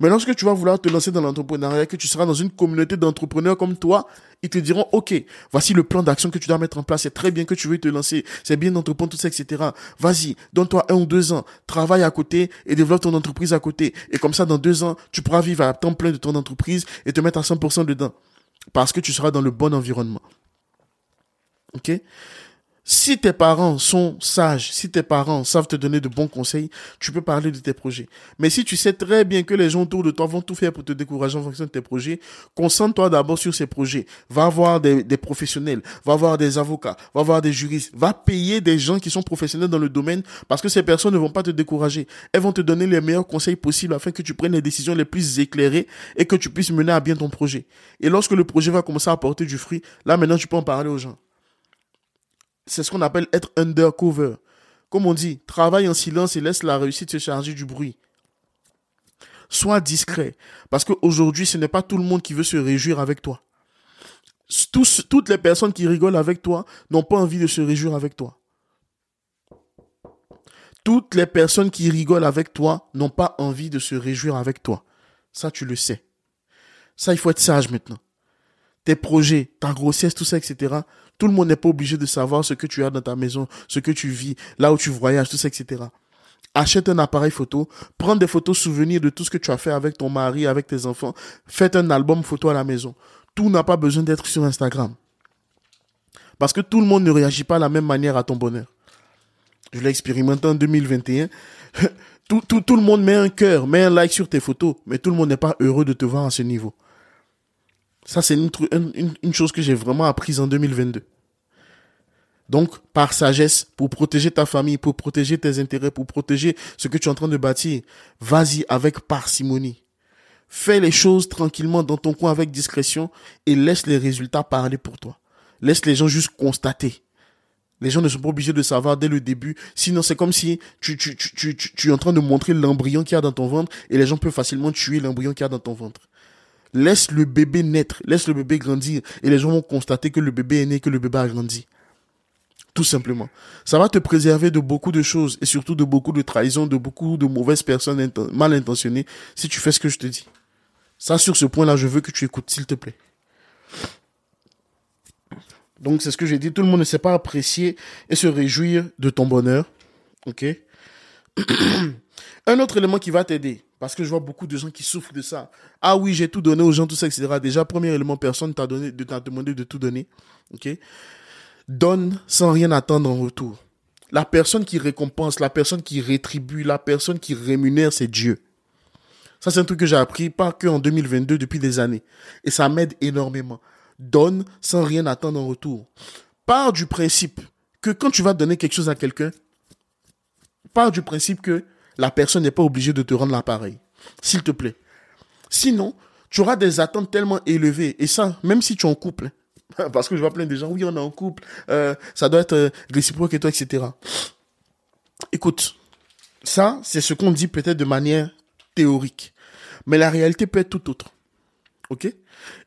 Mais lorsque tu vas vouloir te lancer dans l'entrepreneuriat, que tu seras dans une communauté d'entrepreneurs comme toi, ils te diront, OK, voici le plan d'action que tu dois mettre en place. C'est très bien que tu veux te lancer. C'est bien d'entreprendre tout ça, etc. Vas-y, donne-toi un ou deux ans. Travaille à côté et développe ton entreprise à côté. Et comme ça, dans deux ans, tu pourras vivre à temps plein de ton entreprise et te mettre à 100% dedans. Parce que tu seras dans le bon environnement. OK? Si tes parents sont sages, si tes parents savent te donner de bons conseils, tu peux parler de tes projets. Mais si tu sais très bien que les gens autour de toi vont tout faire pour te décourager en fonction de tes projets, concentre-toi d'abord sur ces projets. Va voir des, des, professionnels, va voir des avocats, va voir des juristes, va payer des gens qui sont professionnels dans le domaine parce que ces personnes ne vont pas te décourager. Elles vont te donner les meilleurs conseils possibles afin que tu prennes les décisions les plus éclairées et que tu puisses mener à bien ton projet. Et lorsque le projet va commencer à porter du fruit, là maintenant tu peux en parler aux gens c'est ce qu'on appelle être undercover. Comme on dit, travaille en silence et laisse la réussite se charger du bruit. Sois discret. Parce qu'aujourd'hui, ce n'est pas tout le monde qui veut se réjouir avec toi. Toutes les personnes qui rigolent avec toi n'ont pas envie de se réjouir avec toi. Toutes les personnes qui rigolent avec toi n'ont pas envie de se réjouir avec toi. Ça, tu le sais. Ça, il faut être sage maintenant. Tes projets, ta grossesse, tout ça, etc. Tout le monde n'est pas obligé de savoir ce que tu as dans ta maison, ce que tu vis, là où tu voyages, tout ça, etc. Achète un appareil photo, prends des photos souvenirs de tout ce que tu as fait avec ton mari, avec tes enfants. Faites un album photo à la maison. Tout n'a pas besoin d'être sur Instagram. Parce que tout le monde ne réagit pas de la même manière à ton bonheur. Je l'ai expérimenté en 2021. Tout, tout, tout le monde met un cœur, met un like sur tes photos, mais tout le monde n'est pas heureux de te voir à ce niveau. Ça, c'est une, chose que j'ai vraiment apprise en 2022. Donc, par sagesse, pour protéger ta famille, pour protéger tes intérêts, pour protéger ce que tu es en train de bâtir, vas-y avec parcimonie. Fais les choses tranquillement dans ton coin avec discrétion et laisse les résultats parler pour toi. Laisse les gens juste constater. Les gens ne sont pas obligés de savoir dès le début. Sinon, c'est comme si tu, tu, tu, tu, tu es en train de montrer l'embryon qu'il y a dans ton ventre et les gens peuvent facilement tuer l'embryon qu'il y a dans ton ventre. Laisse le bébé naître, laisse le bébé grandir et les gens vont constater que le bébé est né, que le bébé a grandi. Tout simplement. Ça va te préserver de beaucoup de choses et surtout de beaucoup de trahisons, de beaucoup de mauvaises personnes mal intentionnées si tu fais ce que je te dis. Ça, sur ce point-là, je veux que tu écoutes, s'il te plaît. Donc, c'est ce que j'ai dit. Tout le monde ne sait pas apprécier et se réjouir de ton bonheur. OK? Un autre élément qui va t'aider, parce que je vois beaucoup de gens qui souffrent de ça. Ah oui, j'ai tout donné aux gens, tout ça, etc. Déjà, premier élément, personne t'a donné, t'a demandé de tout donner. OK? Donne sans rien attendre en retour. la personne qui récompense, la personne qui rétribue, la personne qui rémunère, c'est Dieu. Ça, c'est un truc que j'ai appris pas que en 2022 depuis des années. Et ça m'aide énormément. Donne sans rien attendre en retour. Pars du principe que quand tu vas donner quelque chose à quelqu'un, pars du principe que la personne n'est pas obligée de te rendre l'appareil. S'il te plaît. Sinon, tu auras des attentes tellement élevées. Et ça, même si tu es en couple. Parce que je vois plein de gens, oui, on est en couple, euh, ça doit être euh, réciproque et toi, etc. Écoute, ça, c'est ce qu'on dit peut-être de manière théorique. Mais la réalité peut être tout autre. OK?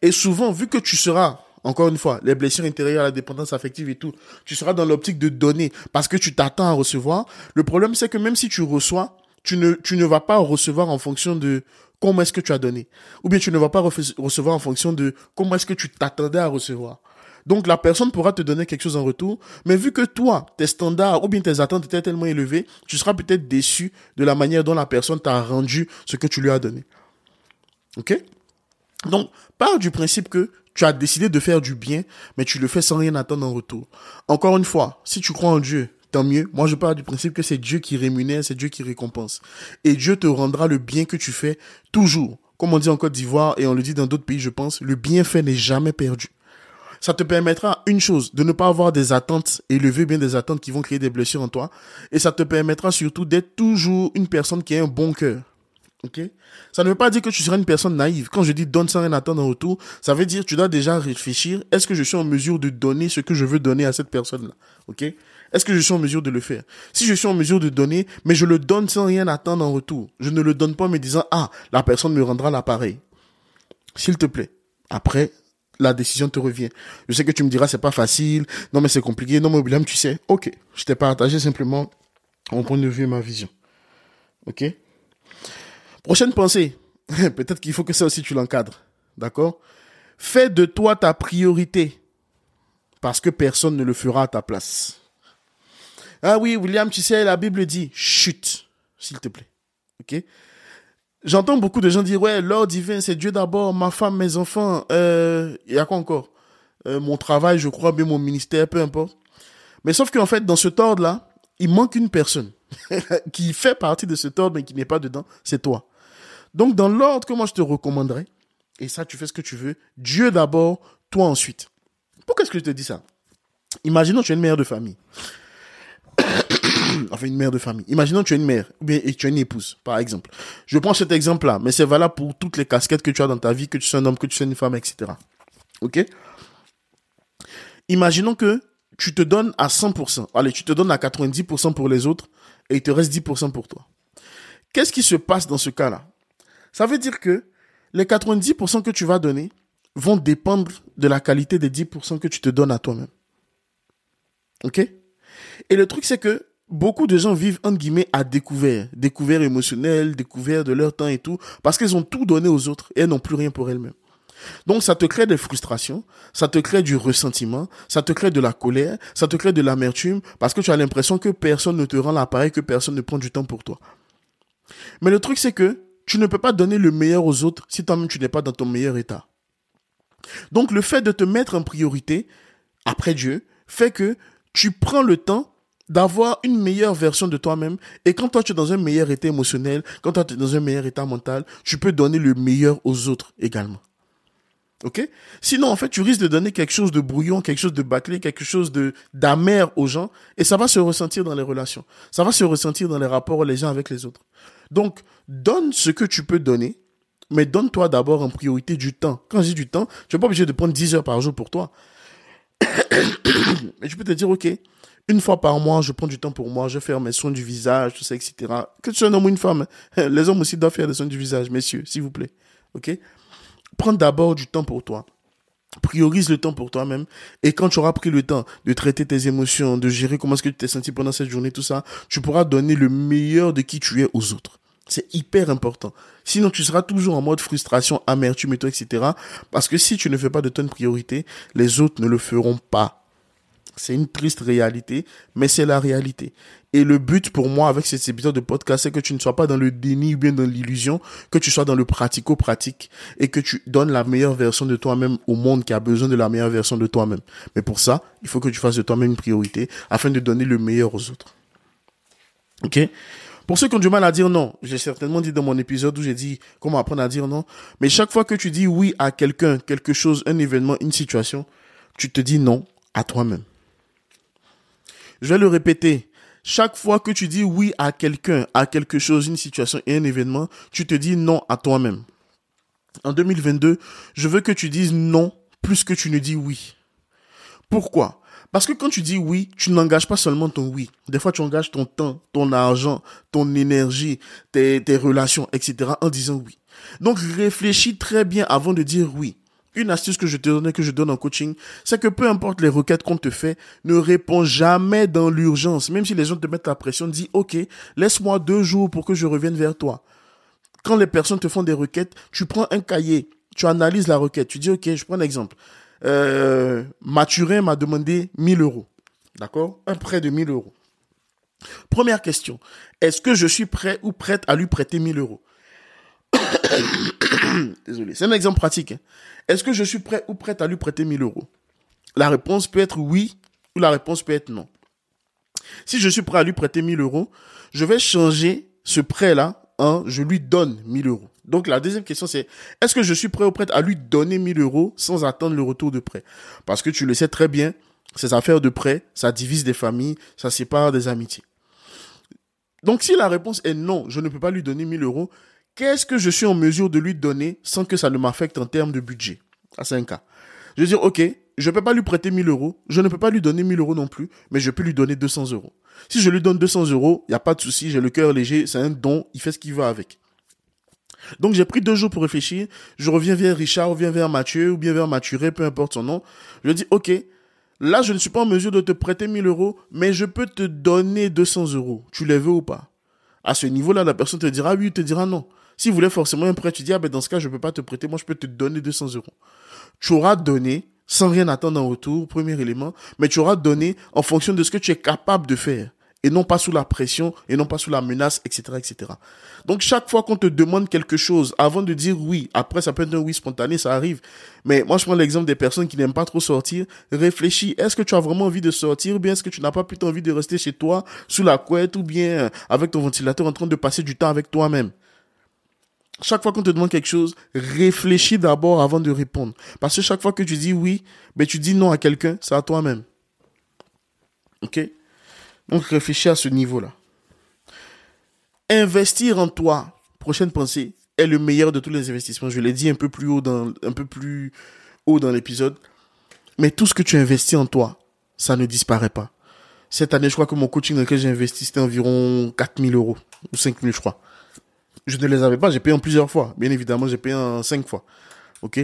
Et souvent, vu que tu seras, encore une fois, les blessures intérieures, la dépendance affective et tout, tu seras dans l'optique de donner parce que tu t'attends à recevoir. Le problème, c'est que même si tu reçois, tu ne, tu ne vas pas recevoir en fonction de comment est-ce que tu as donné. Ou bien tu ne vas pas recevoir en fonction de comment est-ce que tu t'attendais à recevoir. Donc la personne pourra te donner quelque chose en retour, mais vu que toi, tes standards ou bien tes attentes étaient tellement élevées, tu seras peut-être déçu de la manière dont la personne t'a rendu ce que tu lui as donné. Ok? Donc, pars du principe que tu as décidé de faire du bien, mais tu le fais sans rien attendre en retour. Encore une fois, si tu crois en Dieu, tant mieux. Moi, je pars du principe que c'est Dieu qui rémunère, c'est Dieu qui récompense. Et Dieu te rendra le bien que tu fais toujours. Comme on dit en Côte d'Ivoire et on le dit dans d'autres pays, je pense, le bienfait n'est jamais perdu. Ça te permettra une chose, de ne pas avoir des attentes élevées, bien des attentes qui vont créer des blessures en toi. Et ça te permettra surtout d'être toujours une personne qui a un bon cœur. Ok? Ça ne veut pas dire que tu seras une personne naïve. Quand je dis donne sans rien attendre en retour, ça veut dire que tu dois déjà réfléchir. Est-ce que je suis en mesure de donner ce que je veux donner à cette personne-là? Ok? Est-ce que je suis en mesure de le faire? Si je suis en mesure de donner, mais je le donne sans rien attendre en retour, je ne le donne pas en me disant ah la personne me rendra l'appareil. S'il te plaît. Après, la décision te revient. Je sais que tu me diras c'est pas facile, non mais c'est compliqué, non mais William tu sais, ok, je t'ai partagé simplement mon point de vue et ma vision. Ok? Prochaine pensée, peut-être qu'il faut que ça aussi tu l'encadres, d'accord? Fais de toi ta priorité, parce que personne ne le fera à ta place. Ah oui, William, tu sais, la Bible dit, chut, s'il te plaît. Ok? J'entends beaucoup de gens dire, ouais, l'ordre divin, c'est Dieu d'abord, ma femme, mes enfants, euh, il y a quoi encore? Euh, Mon travail, je crois, bien mon ministère, peu importe. Mais sauf qu'en fait, dans ce ordre-là, il manque une personne qui fait partie de ce ordre, mais qui n'est pas dedans, c'est toi. Donc, dans l'ordre que moi je te recommanderais, et ça, tu fais ce que tu veux, Dieu d'abord, toi ensuite. Pourquoi est-ce que je te dis ça? Imaginons que tu es une mère de famille. enfin une mère de famille. Imaginons que tu es une mère et tu es une épouse, par exemple. Je prends cet exemple-là, mais c'est valable pour toutes les casquettes que tu as dans ta vie, que tu sois un homme, que tu sois une femme, etc. Ok? Imaginons que tu te donnes à 100%. Allez, tu te donnes à 90% pour les autres et il te reste 10% pour toi. Qu'est-ce qui se passe dans ce cas-là? Ça veut dire que les 90% que tu vas donner vont dépendre de la qualité des 10% que tu te donnes à toi-même. Ok? Et le truc, c'est que beaucoup de gens vivent, entre guillemets, à découvert. Découvert émotionnel, découvert de leur temps et tout, parce qu'elles ont tout donné aux autres et elles n'ont plus rien pour elles-mêmes. Donc ça te crée des frustrations, ça te crée du ressentiment, ça te crée de la colère, ça te crée de l'amertume, parce que tu as l'impression que personne ne te rend l'appareil, que personne ne prend du temps pour toi. Mais le truc c'est que tu ne peux pas donner le meilleur aux autres si toi-même tu n'es pas dans ton meilleur état. Donc le fait de te mettre en priorité, après Dieu, fait que tu prends le temps d'avoir une meilleure version de toi-même. Et quand toi, tu es dans un meilleur état émotionnel, quand toi, tu es dans un meilleur état mental, tu peux donner le meilleur aux autres également. Ok? Sinon, en fait, tu risques de donner quelque chose de brouillon, quelque chose de bâclé, quelque chose de d'amer aux gens, et ça va se ressentir dans les relations. Ça va se ressentir dans les rapports les uns avec les autres. Donc, donne ce que tu peux donner, mais donne-toi d'abord en priorité du temps. Quand dis du temps, tu n'es pas obligé de prendre 10 heures par jour pour toi. mais tu peux te dire, ok, une fois par mois, je prends du temps pour moi, je fais mes soins du visage, tout ça, etc. Que tu sois un homme ou une femme, les hommes aussi doivent faire des soins du visage, messieurs, s'il vous plaît. Ok? Prends d'abord du temps pour toi. Priorise le temps pour toi-même. Et quand tu auras pris le temps de traiter tes émotions, de gérer comment que tu t'es senti pendant cette journée, tout ça, tu pourras donner le meilleur de qui tu es aux autres. C'est hyper important. Sinon, tu seras toujours en mode frustration, amertume et etc. Parce que si tu ne fais pas de ton priorité, les autres ne le feront pas. C'est une triste réalité, mais c'est la réalité. Et le but pour moi avec cet épisode de podcast, c'est que tu ne sois pas dans le déni ou bien dans l'illusion, que tu sois dans le pratico-pratique et que tu donnes la meilleure version de toi-même au monde qui a besoin de la meilleure version de toi-même. Mais pour ça, il faut que tu fasses de toi-même une priorité afin de donner le meilleur aux autres. Ok? Pour ceux qui ont du mal à dire non, j'ai certainement dit dans mon épisode où j'ai dit comment apprendre à dire non, mais chaque fois que tu dis oui à quelqu'un, quelque chose, un événement, une situation, tu te dis non à toi-même. Je vais le répéter. Chaque fois que tu dis oui à quelqu'un, à quelque chose, une situation et un événement, tu te dis non à toi-même. En 2022, je veux que tu dises non plus que tu ne dis oui. Pourquoi? Parce que quand tu dis oui, tu n'engages pas seulement ton oui. Des fois, tu engages ton temps, ton argent, ton énergie, tes, relations, etc. en disant oui. Donc, réfléchis très bien avant de dire oui une astuce que je te donne, que je donne en coaching, c'est que peu importe les requêtes qu'on te fait, ne réponds jamais dans l'urgence. Même si les gens te mettent la pression, dis, OK, laisse-moi deux jours pour que je revienne vers toi. Quand les personnes te font des requêtes, tu prends un cahier, tu analyses la requête, tu dis, OK, je prends un exemple. Euh, Mathurin m'a demandé 1000 euros. D'accord? Un prêt de 1000 euros. Première question. Est-ce que je suis prêt ou prête à lui prêter 1000 euros? Désolé. C'est un exemple pratique. Hein. Est-ce que je suis prêt ou prête à lui prêter 1000 euros? La réponse peut être oui ou la réponse peut être non. Si je suis prêt à lui prêter 1000 euros, je vais changer ce prêt-là en je lui donne 1000 euros. Donc la deuxième question c'est est-ce que je suis prêt ou prête à lui donner 1000 euros sans attendre le retour de prêt? Parce que tu le sais très bien, ces affaires de prêt, ça divise des familles, ça sépare des amitiés. Donc si la réponse est non, je ne peux pas lui donner 1000 euros, qu'est-ce que je suis en mesure de lui donner sans que ça ne m'affecte en termes de budget? À 5 cas. Je vais dire, OK, je ne peux pas lui prêter 1000 euros, je ne peux pas lui donner 1000 euros non plus, mais je peux lui donner 200 euros. Si je lui donne 200 euros, il n'y a pas de souci, j'ai le cœur léger, c'est un don, il fait ce qu'il veut avec. Donc j'ai pris deux jours pour réfléchir, je reviens vers Richard, ou vers Mathieu, ou bien vers Mathuré, peu importe son nom. Je dis, OK, là je ne suis pas en mesure de te prêter 1000 euros, mais je peux te donner 200 euros. Tu les veux ou pas? À ce niveau-là, la personne te dira oui, te dira non. Si vous voulez forcément un prêt, tu dis, ah ben dans ce cas, je ne peux pas te prêter, moi je peux te donner 200 euros. Tu auras donné, sans rien attendre en retour, premier élément, mais tu auras donné en fonction de ce que tu es capable de faire et non pas sous la pression, et non pas sous la menace, etc., etc. Donc, chaque fois qu'on te demande quelque chose, avant de dire oui, après, ça peut être un oui spontané, ça arrive. Mais moi, je prends l'exemple des personnes qui n'aiment pas trop sortir. Réfléchis. Est-ce que tu as vraiment envie de sortir, ou bien est-ce que tu n'as pas plutôt envie de rester chez toi, sous la couette, ou bien avec ton ventilateur en train de passer du temps avec toi-même? chaque fois qu'on te demande quelque chose, réfléchis d'abord avant de répondre. Parce que chaque fois que tu dis oui, ben tu dis non à quelqu'un, c'est à toi-même. Ok? Donc réfléchis à ce niveau-là. Investir en toi, prochaine pensée, est le meilleur de tous les investissements. Je l'ai dit un peu plus haut dans, l'épisode. Mais tout ce que tu investis en toi, ça ne disparaît pas. Cette année, je crois que mon coaching dans lequel j'ai investi, c'était environ 4000 euros. Ou 5000, je crois je ne les avais pas, j'ai payé en plusieurs fois. Bien évidemment, j'ai payé en cinq fois. OK?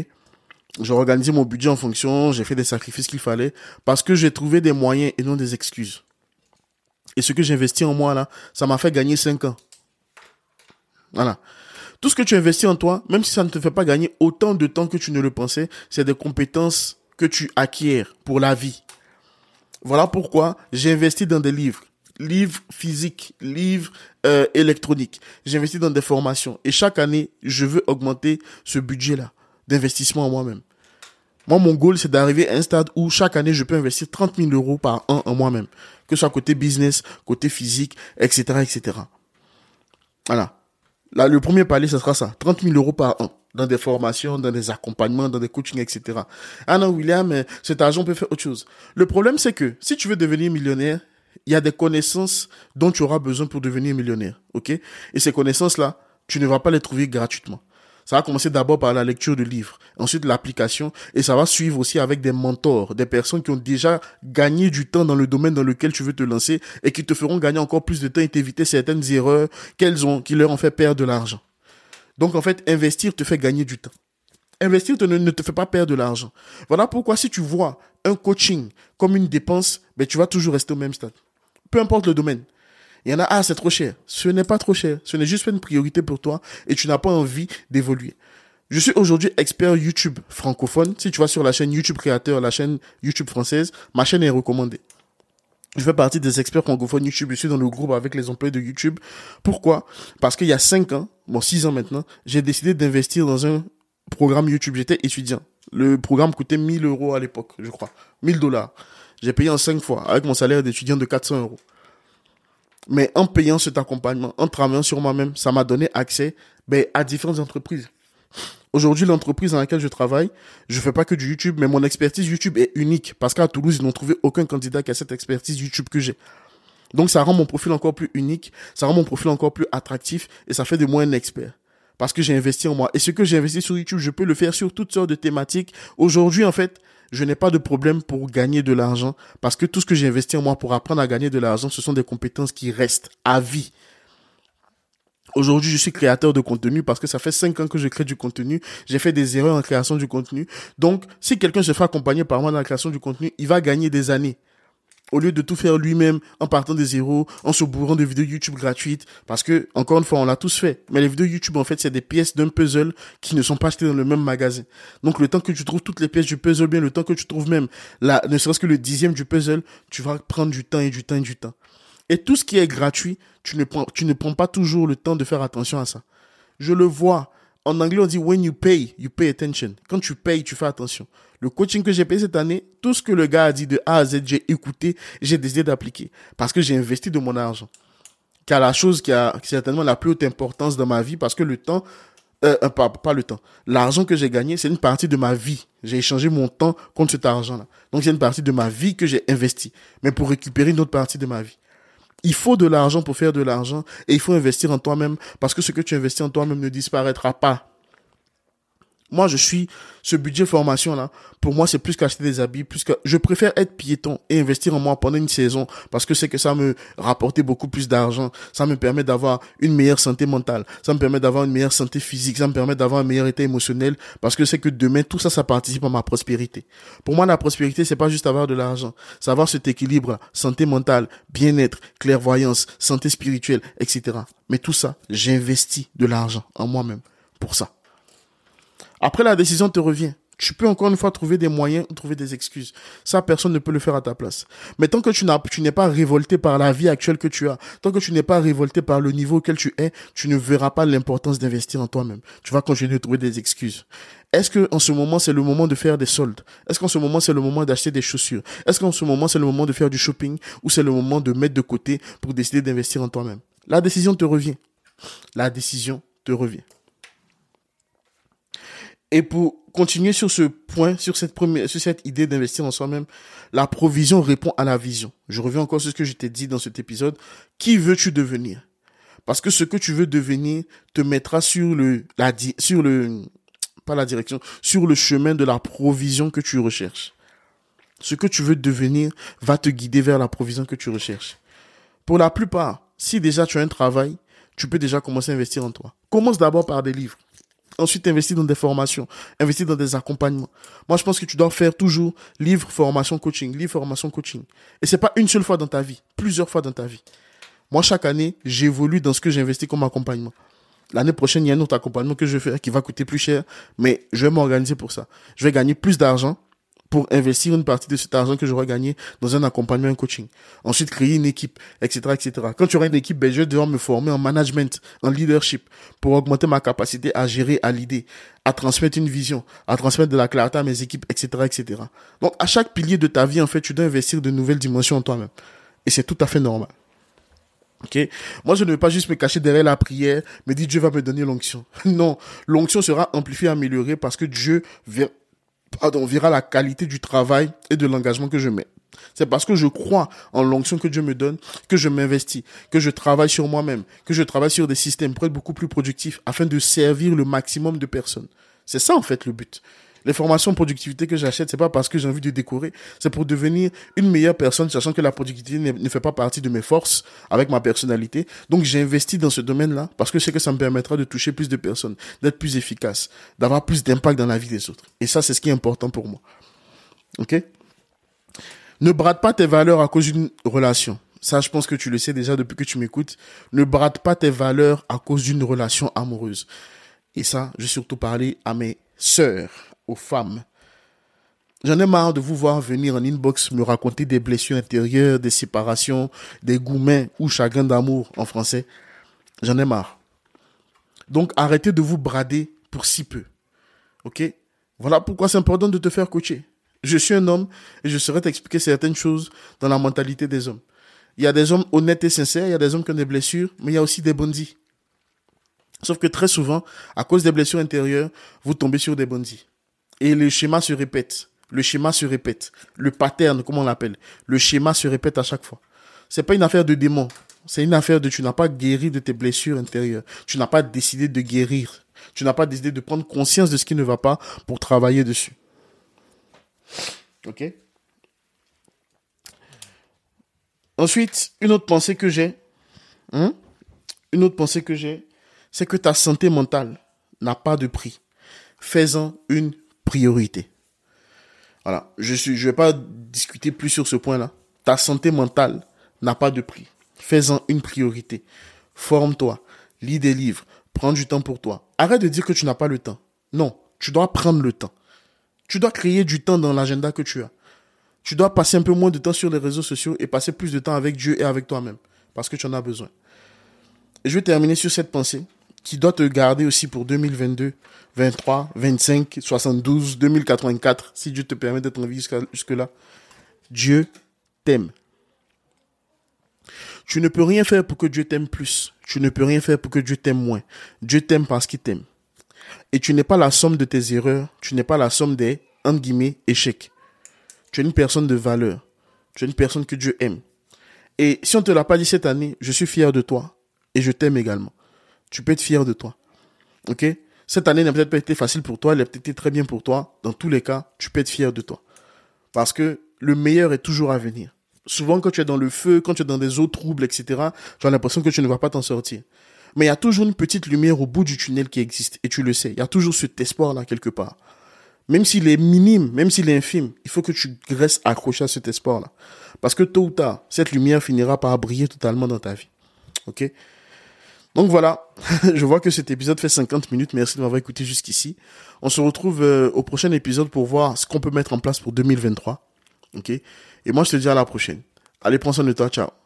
J'ai organisé mon budget en fonction, j'ai fait des sacrifices qu'il fallait parce que j'ai trouvé des moyens et non des excuses. Et ce que j'ai investi en moi là, ça m'a fait gagner cinq ans. Voilà. Tout ce que tu investis en toi, même si ça ne te fait pas gagner autant de temps que tu ne le pensais, c'est des compétences que tu acquiers pour la vie. Voilà pourquoi j'ai investi dans des livres livres physiques, livres euh, électroniques. J'investis dans des formations. Et chaque année, je veux augmenter ce budget-là d'investissement en moi-même. Moi, mon goal, c'est d'arriver à un stade où chaque année, je peux investir 30 000 euros par an en moi-même. Que ce soit côté business, côté physique, etc., etc. Voilà. Là, le premier palier, ce sera ça. 30 000 euros par an. Dans des formations, dans des accompagnements, dans des coachings, etc. Ah non, William, cet argent peut faire autre chose. Le problème, c'est que si tu veux devenir millionnaire, il y a des connaissances dont tu auras besoin pour devenir millionnaire, ok? Et ces connaissances-là, tu ne vas pas les trouver gratuitement. Ça va commencer d'abord par la lecture de livres, ensuite l'application, et ça va suivre aussi avec des mentors, des personnes qui ont déjà gagné du temps dans le domaine dans lequel tu veux te lancer et qui te feront gagner encore plus de temps et t'éviter certaines erreurs qu'elles ont, qui leur ont fait perdre de l'argent. Donc en fait, investir te fait gagner du temps. Investir ne te fait pas perdre de l'argent. Voilà pourquoi si tu vois un coaching comme une dépense, ben, tu vas toujours rester au même stade peu importe le domaine. Il y en a, ah, c'est trop cher. Ce n'est pas trop cher. Ce n'est juste pas une priorité pour toi et tu n'as pas envie d'évoluer. Je suis aujourd'hui expert YouTube francophone. Si tu vas sur la chaîne YouTube créateur, la chaîne YouTube française, ma chaîne est recommandée. Je fais partie des experts francophones YouTube. Je suis dans le groupe avec les employés de YouTube. Pourquoi? Parce qu'il y a cinq ans, bon six ans maintenant, j'ai décidé d'investir dans un programme YouTube. J'étais étudiant. Le programme coûtait 1000 euros à l'époque, je crois. 1000 dollars. J'ai payé en cinq fois avec mon salaire d'étudiant de 400 euros. Mais en payant cet accompagnement, en travaillant sur moi-même, ça m'a donné accès ben, à différentes entreprises. Aujourd'hui, l'entreprise dans laquelle je travaille, je fais pas que du YouTube, mais mon expertise YouTube est unique parce qu'à Toulouse, ils n'ont trouvé aucun candidat qui a cette expertise YouTube que j'ai. Donc, ça rend mon profil encore plus unique, ça rend mon profil encore plus attractif et ça fait de moi un expert. Parce que j'ai investi en moi. Et ce que j'ai investi sur YouTube, je peux le faire sur toutes sortes de thématiques. Aujourd'hui, en fait, je n'ai pas de problème pour gagner de l'argent parce que tout ce que j'ai investi en moi pour apprendre à gagner de l'argent, ce sont des compétences qui restent à vie. Aujourd'hui, je suis créateur de contenu parce que ça fait cinq ans que je crée du contenu. J'ai fait des erreurs en création du contenu. Donc, si quelqu'un se fait accompagner par moi dans la création du contenu, il va gagner des années. Au lieu de tout faire lui-même, en partant des zéros, en se bourrant de vidéos YouTube gratuites. Parce que, encore une fois, on l'a tous fait. Mais les vidéos YouTube, en fait, c'est des pièces d'un puzzle qui ne sont pas achetées dans le même magasin. Donc, le temps que tu trouves toutes les pièces du puzzle, bien le temps que tu trouves même, là, ne serait-ce que le dixième du puzzle, tu vas prendre du temps et du temps et du temps. Et tout ce qui est gratuit, tu ne prends, tu ne prends pas toujours le temps de faire attention à ça. Je le vois. En anglais, on dit when you pay, you pay attention. Quand tu payes, tu fais attention. Le coaching que j'ai payé cette année, tout ce que le gars a dit de A à Z, j'ai écouté, j'ai décidé d'appliquer. Parce que j'ai investi de mon argent. Car la chose qui a certainement la plus haute importance dans ma vie, parce que le temps, euh, euh pas, pas le temps. L'argent que j'ai gagné, c'est une partie de ma vie. J'ai échangé mon temps contre cet argent-là. Donc c'est une partie de ma vie que j'ai investi. Mais pour récupérer une autre partie de ma vie. Il faut de l'argent pour faire de l'argent et il faut investir en toi-même parce que ce que tu investis en toi-même ne disparaîtra pas. Moi, je suis ce budget formation là. Pour moi, c'est plus qu'acheter des habits, plus que je préfère être piéton et investir en moi pendant une saison parce que c'est que ça me rapporter beaucoup plus d'argent. Ça me permet d'avoir une meilleure santé mentale. Ça me permet d'avoir une meilleure santé physique. Ça me permet d'avoir un meilleur état émotionnel parce que c'est que demain tout ça, ça participe à ma prospérité. Pour moi, la prospérité, c'est pas juste avoir de l'argent. C'est avoir cet équilibre, santé mentale, bien-être, clairvoyance, santé spirituelle, etc. Mais tout ça, j'investis de l'argent en moi-même pour ça. Après, la décision te revient. Tu peux encore une fois trouver des moyens, trouver des excuses. Ça, personne ne peut le faire à ta place. Mais tant que tu n'es pas révolté par la vie actuelle que tu as, tant que tu n'es pas révolté par le niveau auquel tu es, tu ne verras pas l'importance d'investir en toi-même. Tu vas continuer de trouver des excuses. Est-ce que en ce moment c'est le moment de faire des soldes? Est-ce qu'en ce moment c'est le moment d'acheter des chaussures? Est-ce qu'en ce moment c'est le moment de faire du shopping ou c'est le moment de mettre de côté pour décider d'investir en toi-même? La décision te revient. La décision te revient. Et pour continuer sur ce point, sur cette première, sur cette idée d'investir en soi-même, la provision répond à la vision. Je reviens encore sur ce que je t'ai dit dans cet épisode. Qui veux-tu devenir? Parce que ce que tu veux devenir te mettra sur le, la, sur le, pas la direction, sur le chemin de la provision que tu recherches. Ce que tu veux devenir va te guider vers la provision que tu recherches. Pour la plupart, si déjà tu as un travail, tu peux déjà commencer à investir en toi. Commence d'abord par des livres. Ensuite, investir dans des formations, investir dans des accompagnements. Moi, je pense que tu dois faire toujours livre, formation, coaching, livre, formation, coaching. Et c'est pas une seule fois dans ta vie, plusieurs fois dans ta vie. Moi, chaque année, j'évolue dans ce que j'investis comme accompagnement. L'année prochaine, il y a un autre accompagnement que je vais faire qui va coûter plus cher, mais je vais m'organiser pour ça. Je vais gagner plus d'argent pour investir une partie de cet argent que j'aurai gagné dans un accompagnement, un coaching. Ensuite, créer une équipe, etc., etc. Quand tu auras une équipe, ben, je vais devoir me former en management, en leadership, pour augmenter ma capacité à gérer, à l'idée, à transmettre une vision, à transmettre de la clarté à mes équipes, etc., etc. Donc, à chaque pilier de ta vie, en fait, tu dois investir de nouvelles dimensions en toi-même. Et c'est tout à fait normal. Ok, moi je ne vais pas juste me cacher derrière la prière, me dire Dieu va me donner l'onction. Non, l'onction sera amplifiée, améliorée parce que Dieu pardon, verra la qualité du travail et de l'engagement que je mets. C'est parce que je crois en l'onction que Dieu me donne, que je m'investis, que je travaille sur moi-même, que je travaille sur des systèmes pour être beaucoup plus productifs afin de servir le maximum de personnes. C'est ça en fait le but. Les formations productivité que j'achète, c'est pas parce que j'ai envie de décorer, c'est pour devenir une meilleure personne, sachant que la productivité ne fait pas partie de mes forces avec ma personnalité. Donc j'ai investi dans ce domaine-là parce que c'est que ça me permettra de toucher plus de personnes, d'être plus efficace, d'avoir plus d'impact dans la vie des autres. Et ça, c'est ce qui est important pour moi. Ok? Ne brade pas tes valeurs à cause d'une relation. Ça, je pense que tu le sais déjà depuis que tu m'écoutes. Ne brade pas tes valeurs à cause d'une relation amoureuse et ça, je vais surtout parler à mes sœurs, femmes. J'en ai marre de vous voir venir en inbox me raconter des blessures intérieures, des séparations, des gourmets ou chagrin d'amour en français. J'en ai marre. Donc arrêtez de vous brader pour si peu. Ok? Voilà pourquoi c'est important de te faire coacher. Je suis un homme et je saurais t'expliquer certaines choses dans la mentalité des hommes. Il y a des hommes honnêtes et sincères, il y a des hommes qui ont des blessures, mais il y a aussi des bandits. Sauf que très souvent, à cause des blessures intérieures, vous tombez sur des bandits. Et le schéma se répète. Le schéma se répète. Le pattern, comme on l'appelle? Le schéma se répète à chaque fois. C'est pas une affaire de démon. C'est une affaire de tu n'as pas guéri de tes blessures intérieures. Tu n'as pas décidé de guérir. Tu n'as pas décidé de prendre conscience de ce qui ne va pas pour travailler dessus. Ok? Ensuite, une autre pensée que j'ai, hein? une autre pensée que j'ai, c'est que ta santé mentale n'a pas de prix. Fais-en une priorité. Voilà. Je suis, je vais pas discuter plus sur ce point-là. Ta santé mentale n'a pas de prix. Fais-en une priorité. Forme-toi. Lis des livres. Prends du temps pour toi. Arrête de dire que tu n'as pas le temps. Non. Tu dois prendre le temps. Tu dois créer du temps dans l'agenda que tu as. Tu dois passer un peu moins de temps sur les réseaux sociaux et passer plus de temps avec Dieu et avec toi-même. Parce que tu en as besoin. Je vais terminer sur cette pensée qui doit te garder aussi pour 2022, 23, 25, 72, 2084, si Dieu te permet d'être en vie jusque-là. Dieu t'aime. Tu ne peux rien faire pour que Dieu t'aime plus. Tu ne peux rien faire pour que Dieu t'aime moins. Dieu t'aime parce qu'il t'aime. Et tu n'es pas la somme de tes erreurs. Tu n'es pas la somme des, entre guillemets, échecs. Tu es une personne de valeur. Tu es une personne que Dieu aime. Et si on te l'a pas dit cette année, je suis fier de toi. Et je t'aime également tu peux être fier de toi. Ok? Cette année n'a peut-être pas été facile pour toi, elle a peut-être été très bien pour toi. Dans tous les cas, tu peux être fier de toi. Parce que le meilleur est toujours à venir. Souvent, quand tu es dans le feu, quand tu es dans des eaux troubles, etc., tu as l'impression que tu ne vas pas t'en sortir. Mais il y a toujours une petite lumière au bout du tunnel qui existe, et tu le sais. Il y a toujours cet espoir-là quelque part. Même s'il est minime, même s'il est infime, il faut que tu restes accroché à cet espoir-là. Parce que tôt ou tard, cette lumière finira par briller totalement dans ta vie. Ok? Donc voilà, je vois que cet épisode fait 50 minutes. Merci de m'avoir écouté jusqu'ici. On se retrouve euh, au prochain épisode pour voir ce qu'on peut mettre en place pour 2023. Ok? Et moi, je te dis à la prochaine. Allez, prends soin de toi. Ciao.